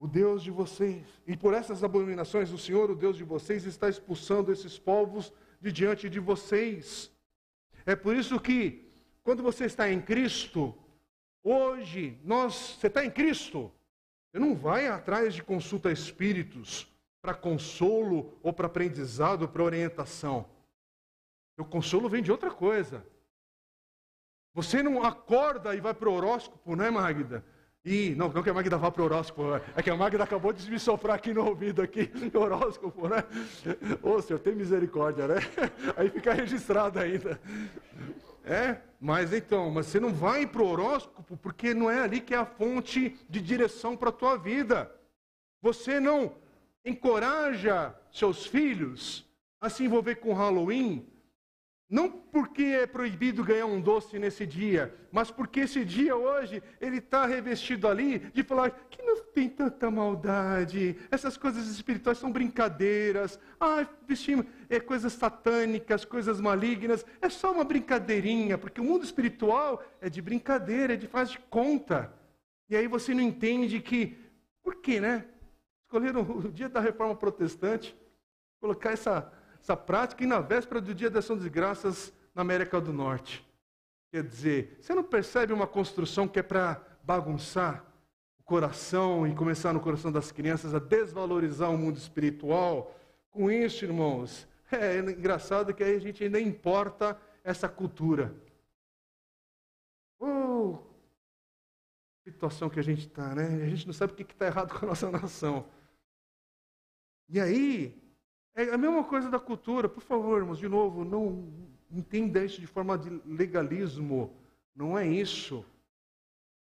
o Deus de vocês. E por essas abominações, o Senhor, o Deus de vocês, está expulsando esses povos de diante de vocês. É por isso que, quando você está em Cristo, hoje, nós, você está em Cristo, você não vai atrás de consulta a espíritos para consolo ou para aprendizado, para orientação. O consolo vem de outra coisa. Você não acorda e vai para o horóscopo, não é, Magda? E não, não que a Magda vá para o horóscopo, é que a Magda acabou de me soprar aqui no ouvido, aqui, horóscopo, né? Ô Senhor, tem misericórdia, né? Aí fica registrado ainda. É, mas então, mas você não vai para o horóscopo porque não é ali que é a fonte de direção para a tua vida. Você não encoraja seus filhos a se envolver com Halloween não porque é proibido ganhar um doce nesse dia, mas porque esse dia hoje ele está revestido ali de falar que não tem tanta maldade, essas coisas espirituais são brincadeiras, ah, vestimos é, coisas satânicas, coisas malignas, é só uma brincadeirinha, porque o mundo espiritual é de brincadeira, é de faz de conta. E aí você não entende que, por quê, né? Escolheram o dia da reforma protestante, colocar essa essa prática e na véspera do dia da ação das graças na América do Norte. Quer dizer, você não percebe uma construção que é para bagunçar o coração e começar no coração das crianças a desvalorizar o mundo espiritual? Com isso, irmãos, [LAUGHS] É engraçado que aí a gente ainda importa essa cultura. Oh, situação que a gente está, né? A gente não sabe o que está errado com a nossa nação. E aí, é a mesma coisa da cultura. Por favor, irmãos, de novo, não entenda isso de forma de legalismo. Não é isso.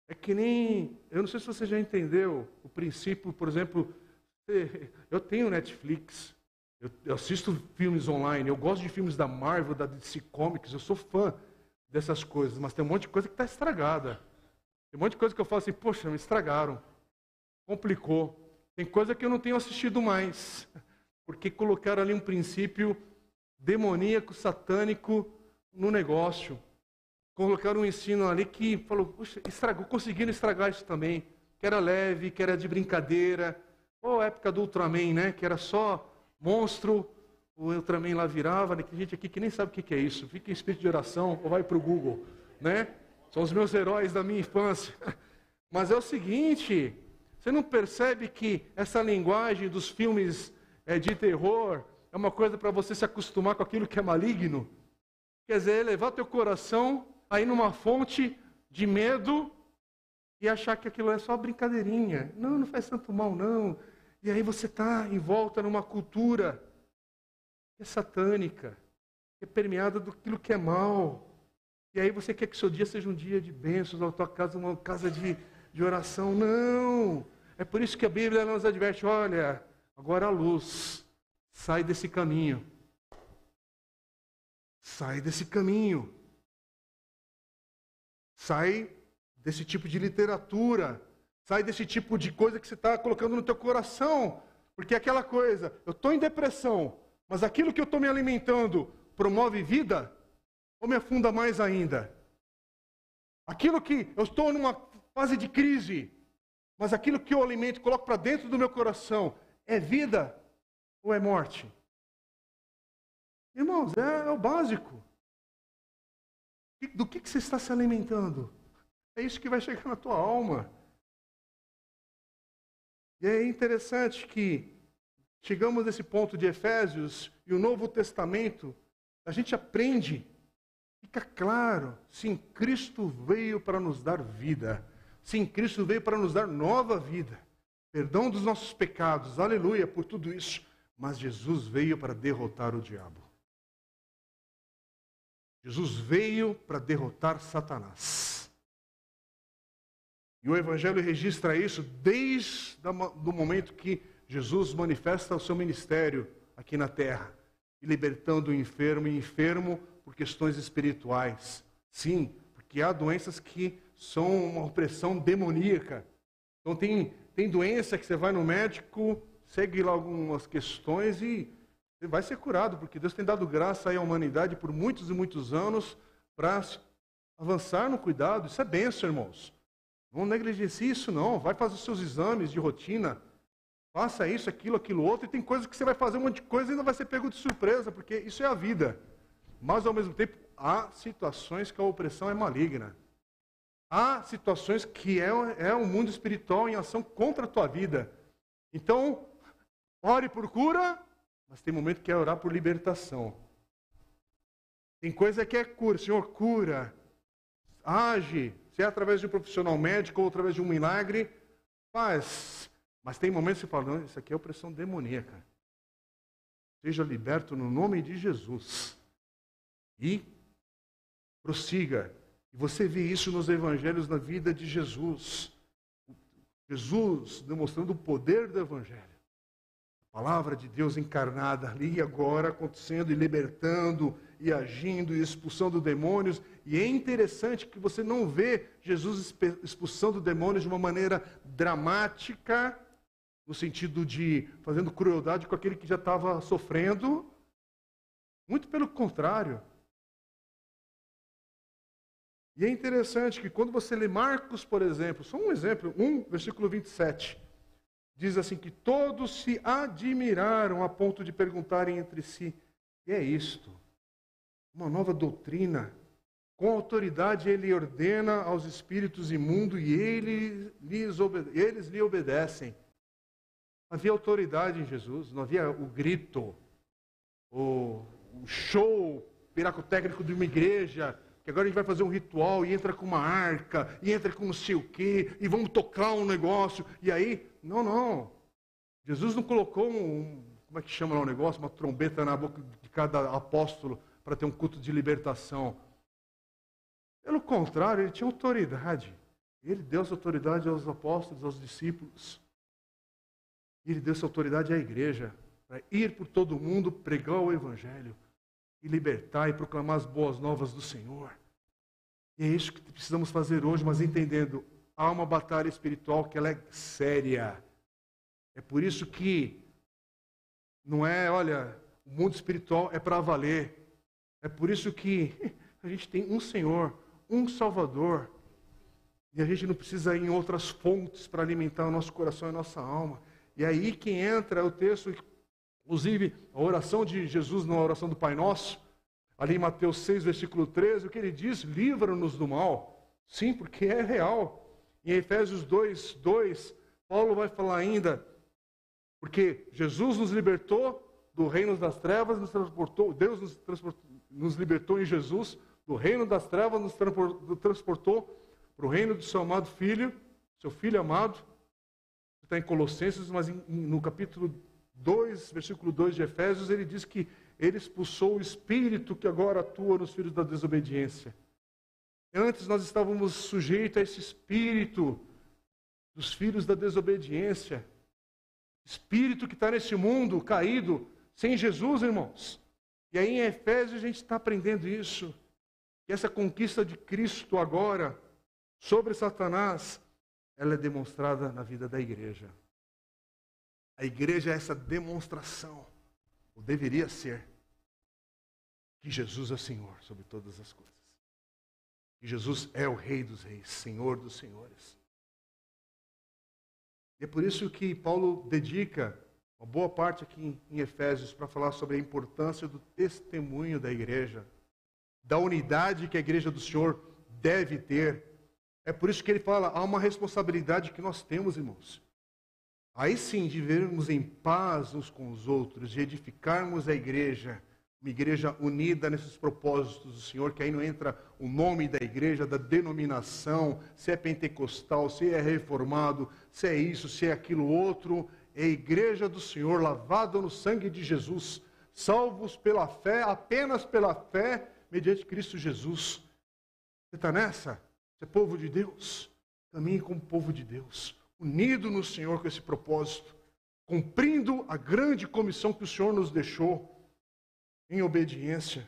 É que nem. Eu não sei se você já entendeu o princípio, por exemplo. Eu tenho Netflix. Eu, assisto filmes online. Eu gosto de filmes da Marvel, da DC Comics. Eu sou fã dessas coisas. Mas tem um monte de coisa que está estragada. Tem um monte de coisa que eu falo assim: poxa, me estragaram. Complicou. Tem coisa que eu não tenho assistido mais. Porque colocaram ali um princípio demoníaco, satânico no negócio colocaram um ensino ali que falou, puxa, estragou, conseguiram estragar isso também. Que era leve, que era de brincadeira. Ou a época do Ultraman, né? Que era só monstro, o Ultraman lá virava, né? Tem gente aqui que nem sabe o que é isso. Fica em espírito de oração ou vai para o Google, né? São os meus heróis da minha infância. [LAUGHS] Mas é o seguinte, você não percebe que essa linguagem dos filmes é, de terror é uma coisa para você se acostumar com aquilo que é maligno? Quer dizer, elevar teu coração aí numa fonte de medo e achar que aquilo é só brincadeirinha. Não, não faz tanto mal, não. E aí você está em volta numa cultura que é satânica, que é permeada daquilo que é mal. E aí você quer que seu dia seja um dia de bênçãos, a tua casa uma casa de, de oração. Não! É por isso que a Bíblia nos adverte: olha, agora a luz, sai desse caminho. Sai desse caminho. Sai desse tipo de literatura. Sai desse tipo de coisa que você está colocando no teu coração. Porque é aquela coisa, eu estou em depressão, mas aquilo que eu estou me alimentando promove vida ou me afunda mais ainda? Aquilo que eu estou numa fase de crise, mas aquilo que eu alimento, coloco para dentro do meu coração, é vida ou é morte? Irmãos, é, é o básico. Do que, que você está se alimentando? É isso que vai chegar na tua alma. E é interessante que chegamos nesse ponto de Efésios e o Novo Testamento, a gente aprende, fica claro, sim, Cristo veio para nos dar vida. Sim, Cristo veio para nos dar nova vida. Perdão dos nossos pecados, aleluia por tudo isso. Mas Jesus veio para derrotar o diabo. Jesus veio para derrotar Satanás. E o Evangelho registra isso desde o momento que Jesus manifesta o seu ministério aqui na terra, libertando o enfermo e enfermo por questões espirituais. Sim, porque há doenças que são uma opressão demoníaca. Então tem, tem doença que você vai no médico, segue lá algumas questões e você vai ser curado, porque Deus tem dado graça à humanidade por muitos e muitos anos para avançar no cuidado. Isso é benção, irmãos. Não negligencie isso, não. Vai fazer os seus exames de rotina. Faça isso, aquilo, aquilo outro. E tem coisas que você vai fazer um monte de coisa e ainda vai ser pego de surpresa, porque isso é a vida. Mas, ao mesmo tempo, há situações que a opressão é maligna. Há situações que é, é um mundo espiritual em ação contra a tua vida. Então, ore por cura, mas tem momento que é orar por libertação. Tem coisa que é cura. Senhor, cura. Age. Se é através de um profissional médico ou através de um milagre, faz. Mas tem momentos que você fala, não, isso aqui é opressão demoníaca. Seja liberto no nome de Jesus. E prossiga. E você vê isso nos evangelhos na vida de Jesus. Jesus demonstrando o poder do evangelho palavra de Deus encarnada ali agora acontecendo e libertando e agindo e expulsando demônios. E é interessante que você não vê Jesus expulsando demônios de uma maneira dramática, no sentido de fazendo crueldade com aquele que já estava sofrendo. Muito pelo contrário. E é interessante que quando você lê Marcos, por exemplo, só um exemplo, 1, versículo 27 diz assim que todos se admiraram a ponto de perguntarem entre si: "E é isto? Uma nova doutrina? Com autoridade ele ordena aos espíritos imundos e eles lhe obedecem." Havia autoridade em Jesus, não havia o grito. o show piracotécnico de uma igreja, que agora a gente vai fazer um ritual e entra com uma arca, e entra com não sei o quê, e vamos tocar um negócio, e aí, não, não. Jesus não colocou um, como é que chama lá o negócio, uma trombeta na boca de cada apóstolo para ter um culto de libertação. Pelo contrário, ele tinha autoridade. Ele deu essa autoridade aos apóstolos, aos discípulos. Ele deu essa autoridade à igreja para ir por todo mundo pregar o evangelho e libertar e proclamar as boas novas do Senhor. E é isso que precisamos fazer hoje, mas entendendo, há uma batalha espiritual que ela é séria. É por isso que não é, olha, o mundo espiritual é para valer. É por isso que a gente tem um Senhor, um Salvador. E a gente não precisa ir em outras fontes para alimentar o nosso coração e a nossa alma. E aí que entra o texto, inclusive a oração de Jesus na oração do Pai Nosso, ali em Mateus 6, versículo 13, o que ele diz? Livra-nos do mal. Sim, porque é real. Em Efésios 2, 2, Paulo vai falar ainda, porque Jesus nos libertou do reino das trevas, nos transportou, Deus nos, transportou, nos libertou em Jesus do reino das trevas, nos transportou para o reino do seu amado Filho, seu Filho amado, está em Colossenses, mas em, no capítulo 2, versículo 2 de Efésios, ele diz que ele expulsou o espírito que agora atua nos filhos da desobediência. Antes nós estávamos sujeitos a esse espírito dos filhos da desobediência. Espírito que está nesse mundo caído, sem Jesus, irmãos. E aí em Efésios a gente está aprendendo isso. Que essa conquista de Cristo agora sobre Satanás ela é demonstrada na vida da igreja. A igreja é essa demonstração, ou deveria ser, que Jesus é Senhor sobre todas as coisas. Que Jesus é o Rei dos Reis, Senhor dos Senhores. E é por isso que Paulo dedica uma boa parte aqui em Efésios para falar sobre a importância do testemunho da igreja, da unidade que a igreja do Senhor deve ter é por isso que ele fala: há uma responsabilidade que nós temos, irmãos. Aí sim, de vivermos em paz uns com os outros, de edificarmos a igreja, uma igreja unida nesses propósitos do Senhor, que aí não entra o nome da igreja, da denominação, se é pentecostal, se é reformado, se é isso, se é aquilo outro. É a igreja do Senhor, lavada no sangue de Jesus, salvos pela fé, apenas pela fé, mediante Cristo Jesus. Você está nessa? Você é povo de Deus, caminhe como povo de Deus, unido no Senhor com esse propósito, cumprindo a grande comissão que o Senhor nos deixou em obediência.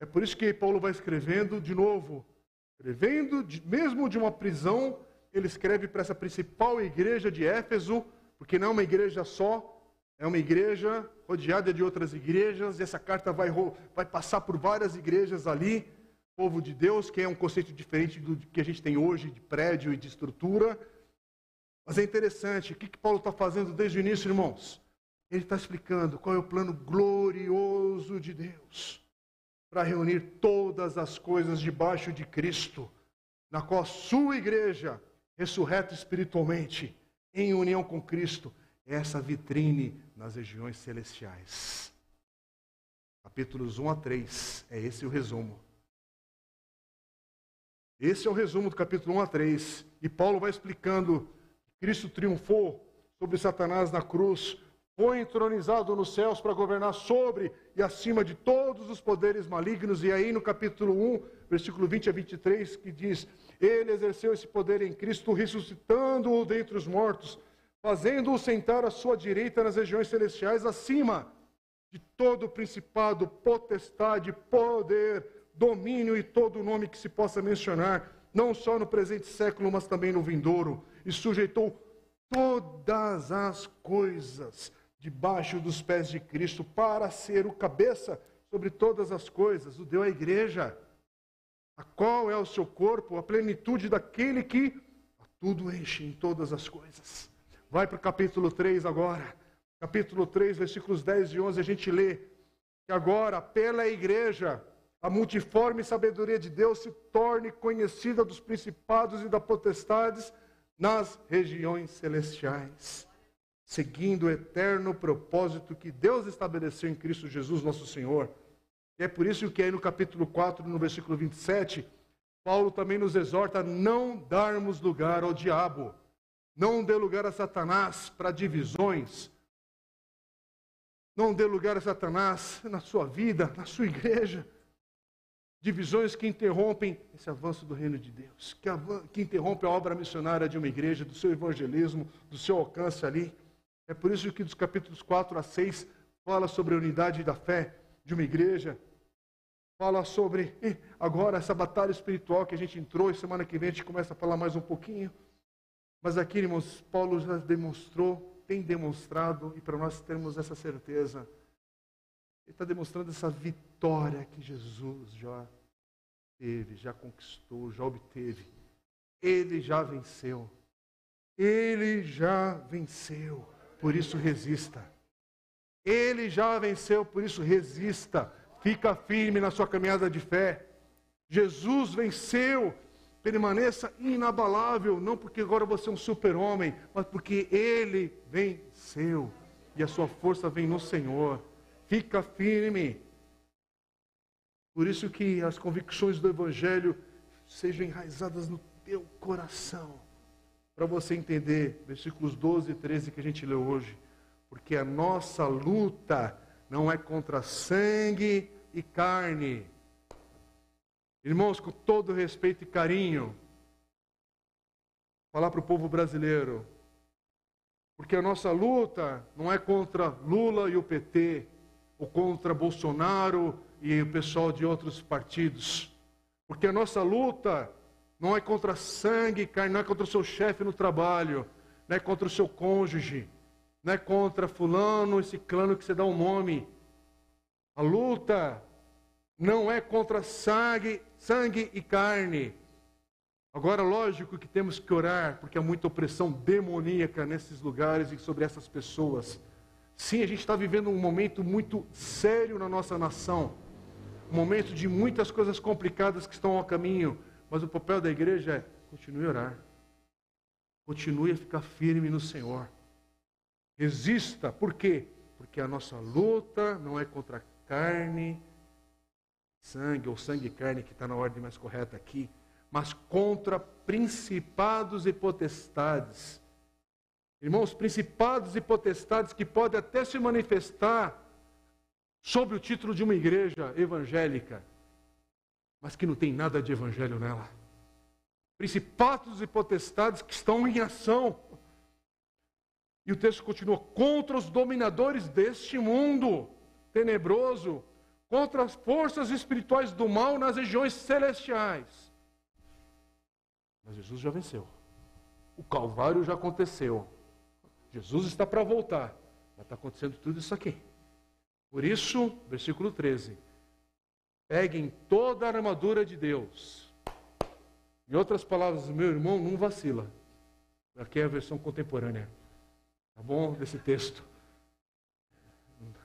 É por isso que Paulo vai escrevendo de novo, escrevendo de, mesmo de uma prisão, ele escreve para essa principal igreja de Éfeso, porque não é uma igreja só, é uma igreja rodeada de outras igrejas, e essa carta vai, vai passar por várias igrejas ali povo de Deus, que é um conceito diferente do que a gente tem hoje de prédio e de estrutura. Mas é interessante, o que, que Paulo está fazendo desde o início, irmãos? Ele está explicando qual é o plano glorioso de Deus para reunir todas as coisas debaixo de Cristo, na qual a sua igreja, ressurreta espiritualmente, em união com Cristo, é essa vitrine nas regiões celestiais. Capítulos 1 a 3, é esse o resumo. Esse é o resumo do capítulo 1 a 3. E Paulo vai explicando Cristo triunfou sobre Satanás na cruz, foi entronizado nos céus para governar sobre e acima de todos os poderes malignos. E aí no capítulo 1, versículo 20 a 23, que diz: Ele exerceu esse poder em Cristo, ressuscitando-o dentre os mortos, fazendo-o sentar à sua direita nas regiões celestiais, acima de todo principado, potestade, poder domínio e todo nome que se possa mencionar, não só no presente século, mas também no vindouro, e sujeitou todas as coisas debaixo dos pés de Cristo para ser o cabeça sobre todas as coisas, o deu à igreja, a qual é o seu corpo, a plenitude daquele que a tudo enche em todas as coisas. Vai para o capítulo 3 agora. Capítulo 3, versículos 10 e 11, a gente lê que agora, pela igreja, a multiforme sabedoria de Deus se torne conhecida dos principados e das potestades nas regiões celestiais. seguindo o eterno propósito que Deus estabeleceu em Cristo Jesus, nosso Senhor. E é por isso que aí no capítulo 4, no versículo 27, Paulo também nos exorta a não darmos lugar ao diabo, não dê lugar a Satanás para divisões, não dê lugar a Satanás na sua vida, na sua igreja. Divisões que interrompem esse avanço do reino de Deus, que, que interrompem a obra missionária de uma igreja, do seu evangelismo, do seu alcance ali. É por isso que dos capítulos 4 a 6 fala sobre a unidade da fé de uma igreja, fala sobre agora essa batalha espiritual que a gente entrou e semana que vem a gente começa a falar mais um pouquinho. Mas aqui, irmãos, Paulo já demonstrou, tem demonstrado, e para nós termos essa certeza, ele está demonstrando essa vitória que Jesus já teve, já conquistou, já obteve. Ele já venceu. Ele já venceu, por isso resista. Ele já venceu, por isso resista. Fica firme na sua caminhada de fé. Jesus venceu. Permaneça inabalável, não porque agora você é um super-homem, mas porque ele venceu. E a sua força vem no Senhor. Fica firme. Por isso que as convicções do Evangelho sejam enraizadas no teu coração. Para você entender, versículos 12 e 13 que a gente leu hoje. Porque a nossa luta não é contra sangue e carne. Irmãos, com todo respeito e carinho, falar para o povo brasileiro. Porque a nossa luta não é contra Lula e o PT ou contra Bolsonaro e o pessoal de outros partidos. Porque a nossa luta não é contra sangue e carne, não é contra o seu chefe no trabalho, não é contra o seu cônjuge, não é contra fulano e ciclano que você dá um nome. A luta não é contra sangue, sangue e carne. Agora, lógico que temos que orar, porque há muita opressão demoníaca nesses lugares e sobre essas pessoas. Sim, a gente está vivendo um momento muito sério na nossa nação, um momento de muitas coisas complicadas que estão ao caminho, mas o papel da igreja é continue a orar, continue a ficar firme no Senhor, resista, por quê? Porque a nossa luta não é contra carne, sangue, ou sangue e carne, que está na ordem mais correta aqui, mas contra principados e potestades. Irmãos, principados e potestades que podem até se manifestar sob o título de uma igreja evangélica, mas que não tem nada de evangelho nela. Principados e potestades que estão em ação. E o texto continua: contra os dominadores deste mundo tenebroso, contra as forças espirituais do mal nas regiões celestiais. Mas Jesus já venceu. O Calvário já aconteceu. Jesus está para voltar. Já está acontecendo tudo isso aqui. Por isso, versículo 13: peguem toda a armadura de Deus. Em outras palavras, meu irmão, não vacila. Aqui é a versão contemporânea. Tá bom? Desse texto.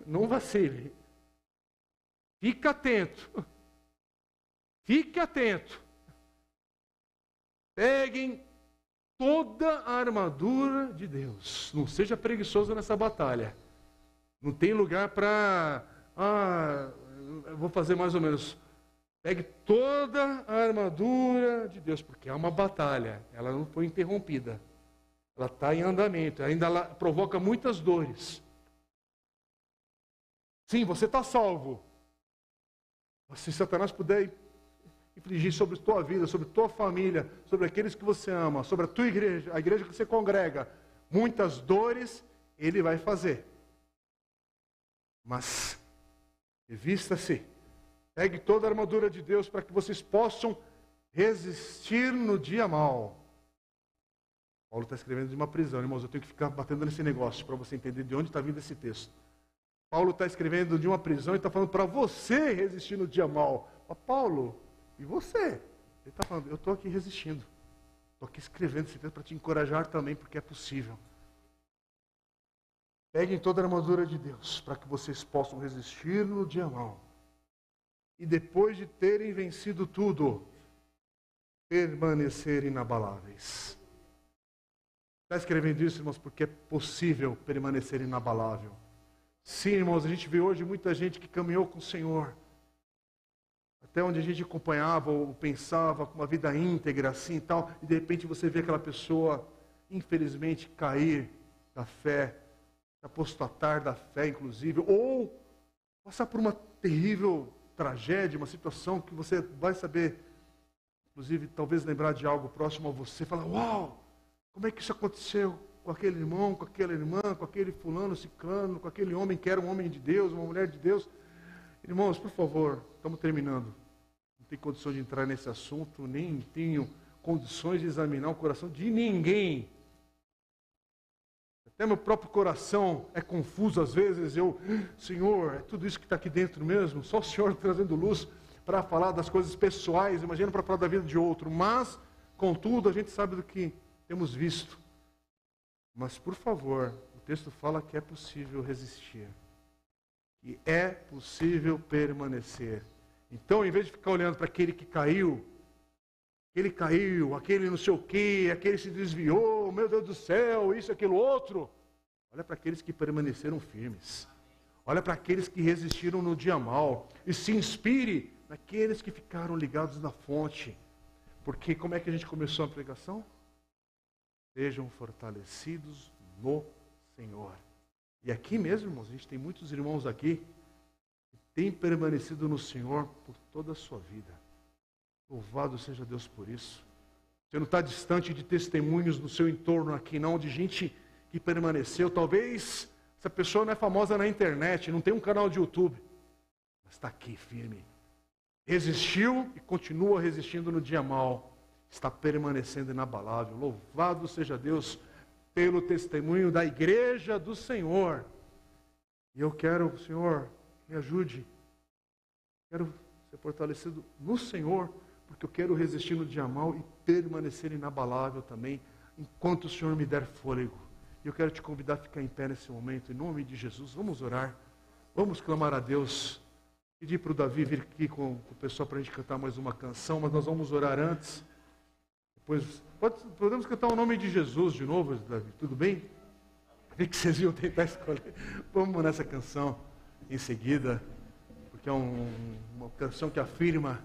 Não vacile. Fique atento. Fique atento. Peguem toda a armadura de Deus. Não seja preguiçoso nessa batalha. Não tem lugar para. Ah, vou fazer mais ou menos. Pegue toda a armadura de Deus, porque é uma batalha. Ela não foi interrompida. Ela está em andamento. Ainda ela provoca muitas dores. Sim, você está salvo. Mas se Satanás puder infligir sobre tua vida, sobre tua família, sobre aqueles que você ama, sobre a tua igreja, a igreja que você congrega, muitas dores ele vai fazer. Mas revista-se, pegue toda a armadura de Deus para que vocês possam resistir no dia mal. Paulo está escrevendo de uma prisão, irmãos. Eu tenho que ficar batendo nesse negócio para você entender de onde está vindo esse texto. Paulo está escrevendo de uma prisão e está falando para você resistir no dia mal. Mas Paulo, e você? Ele está falando, eu estou aqui resistindo. Estou aqui escrevendo esse texto para te encorajar também, porque é possível. Peguem toda a armadura de Deus, para que vocês possam resistir no dia mau. E depois de terem vencido tudo, permanecer inabaláveis. Está escrevendo isso, irmãos, porque é possível permanecer inabalável. Sim, irmãos, a gente vê hoje muita gente que caminhou com o Senhor. Até onde a gente acompanhava ou pensava com uma vida íntegra assim e tal, e de repente você vê aquela pessoa, infelizmente, cair da fé, apostatar da fé, inclusive, ou passar por uma terrível tragédia, uma situação que você vai saber, inclusive, talvez lembrar de algo próximo a você, falar: Uau, como é que isso aconteceu com aquele irmão, com aquela irmã, com aquele fulano, ciclano, com aquele homem que era um homem de Deus, uma mulher de Deus? Irmãos, por favor, estamos terminando. Não tenho condição de entrar nesse assunto, nem tenho condições de examinar o coração de ninguém. Até meu próprio coração é confuso às vezes. Eu, Senhor, é tudo isso que está aqui dentro mesmo? Só o Senhor trazendo luz para falar das coisas pessoais, imagina para falar da vida de outro. Mas, contudo, a gente sabe do que temos visto. Mas, por favor, o texto fala que é possível resistir. E é possível permanecer. Então, em vez de ficar olhando para aquele que caiu, aquele caiu, aquele não sei o quê, aquele se desviou, meu Deus do céu, isso, aquilo, outro. Olha para aqueles que permaneceram firmes. Olha para aqueles que resistiram no dia mal. E se inspire naqueles que ficaram ligados na fonte. Porque como é que a gente começou a pregação? Sejam fortalecidos no Senhor. E aqui mesmo, irmãos, a gente tem muitos irmãos aqui que têm permanecido no Senhor por toda a sua vida. Louvado seja Deus por isso. Você não está distante de testemunhos no seu entorno aqui, não, de gente que permaneceu. Talvez essa pessoa não é famosa na internet, não tem um canal de YouTube, mas está aqui firme. Resistiu e continua resistindo no dia mal. Está permanecendo inabalável. Louvado seja Deus pelo testemunho da igreja do Senhor. E eu quero, Senhor, me ajude. Quero ser fortalecido no Senhor, porque eu quero resistir no dia mal e permanecer inabalável também, enquanto o Senhor me der fôlego. E eu quero te convidar a ficar em pé nesse momento, em nome de Jesus. Vamos orar, vamos clamar a Deus. Pedir para o Davi vir aqui com o pessoal para a gente cantar mais uma canção, mas nós vamos orar antes. Depois, pode, podemos cantar o nome de Jesus de novo, Davi, tudo bem? Vi que vocês iam tentar escolher. Vamos nessa canção em seguida, porque é um, uma canção que afirma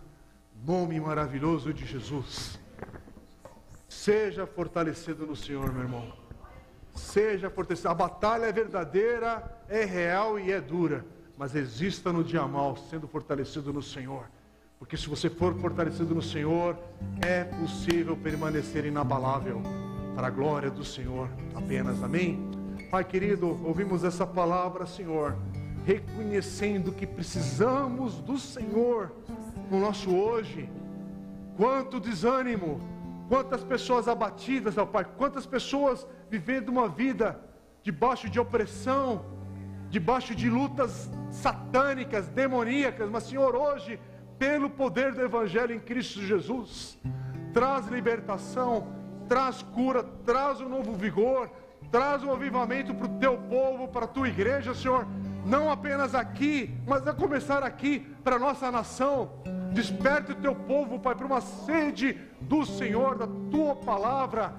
nome maravilhoso de Jesus. Seja fortalecido no Senhor, meu irmão. Seja fortalecido. A batalha é verdadeira, é real e é dura. Mas exista no dia mal, sendo fortalecido no Senhor. Porque se você for fortalecido no Senhor, é possível permanecer inabalável para a glória do Senhor apenas. Amém? Pai querido, ouvimos essa palavra, Senhor, reconhecendo que precisamos do Senhor no nosso hoje. Quanto desânimo, quantas pessoas abatidas, ó Pai, quantas pessoas vivendo uma vida debaixo de opressão, debaixo de lutas satânicas, demoníacas, mas Senhor, hoje pelo poder do Evangelho em Cristo Jesus. Traz libertação, traz cura, traz um novo vigor, traz um avivamento para o teu povo, para a tua igreja, Senhor. Não apenas aqui, mas a começar aqui para a nossa nação. Desperte o teu povo, Pai, para uma sede do Senhor, da tua palavra.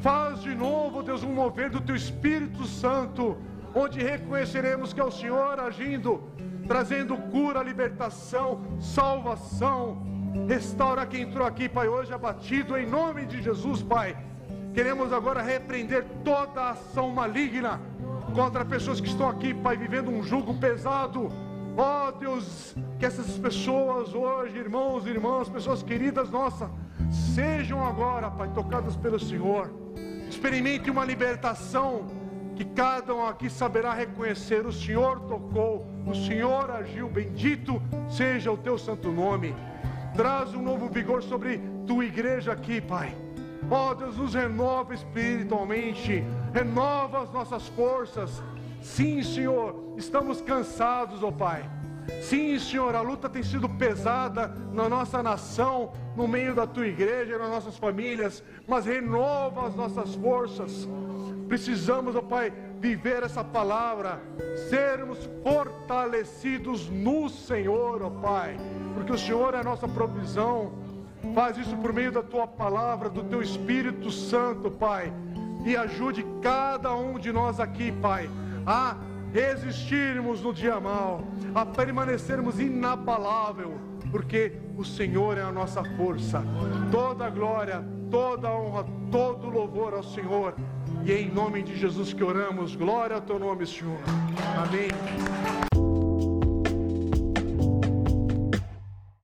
Faz de novo, Deus, um mover do teu Espírito Santo, onde reconheceremos que é o Senhor agindo trazendo cura, libertação, salvação. Restaura quem entrou aqui, Pai, hoje abatido, em nome de Jesus, Pai. Queremos agora repreender toda ação maligna contra pessoas que estão aqui, Pai, vivendo um jugo pesado. Ó oh, Deus, que essas pessoas hoje, irmãos e irmãs, pessoas queridas nossas, sejam agora, Pai, tocadas pelo Senhor. Experimente uma libertação que cada um aqui saberá reconhecer: o Senhor tocou, o Senhor agiu, bendito seja o teu santo nome. Traz um novo vigor sobre tua igreja aqui, Pai. Ó oh, Deus, nos renova espiritualmente, renova as nossas forças. Sim, Senhor, estamos cansados, ó oh Pai. Sim, Senhor, a luta tem sido pesada na nossa nação, no meio da tua igreja, nas nossas famílias, mas renova as nossas forças. Precisamos, ó Pai, viver essa palavra, sermos fortalecidos no Senhor, ó Pai, porque o Senhor é a nossa provisão. Faz isso por meio da tua palavra, do teu Espírito Santo, Pai. e ajude cada um de nós aqui, Pai, a resistirmos no dia mal, a permanecermos inabalável, porque o Senhor é a nossa força. Toda glória, toda honra, todo louvor ao Senhor. E é em nome de Jesus que oramos. Glória ao teu nome, Senhor. Amém.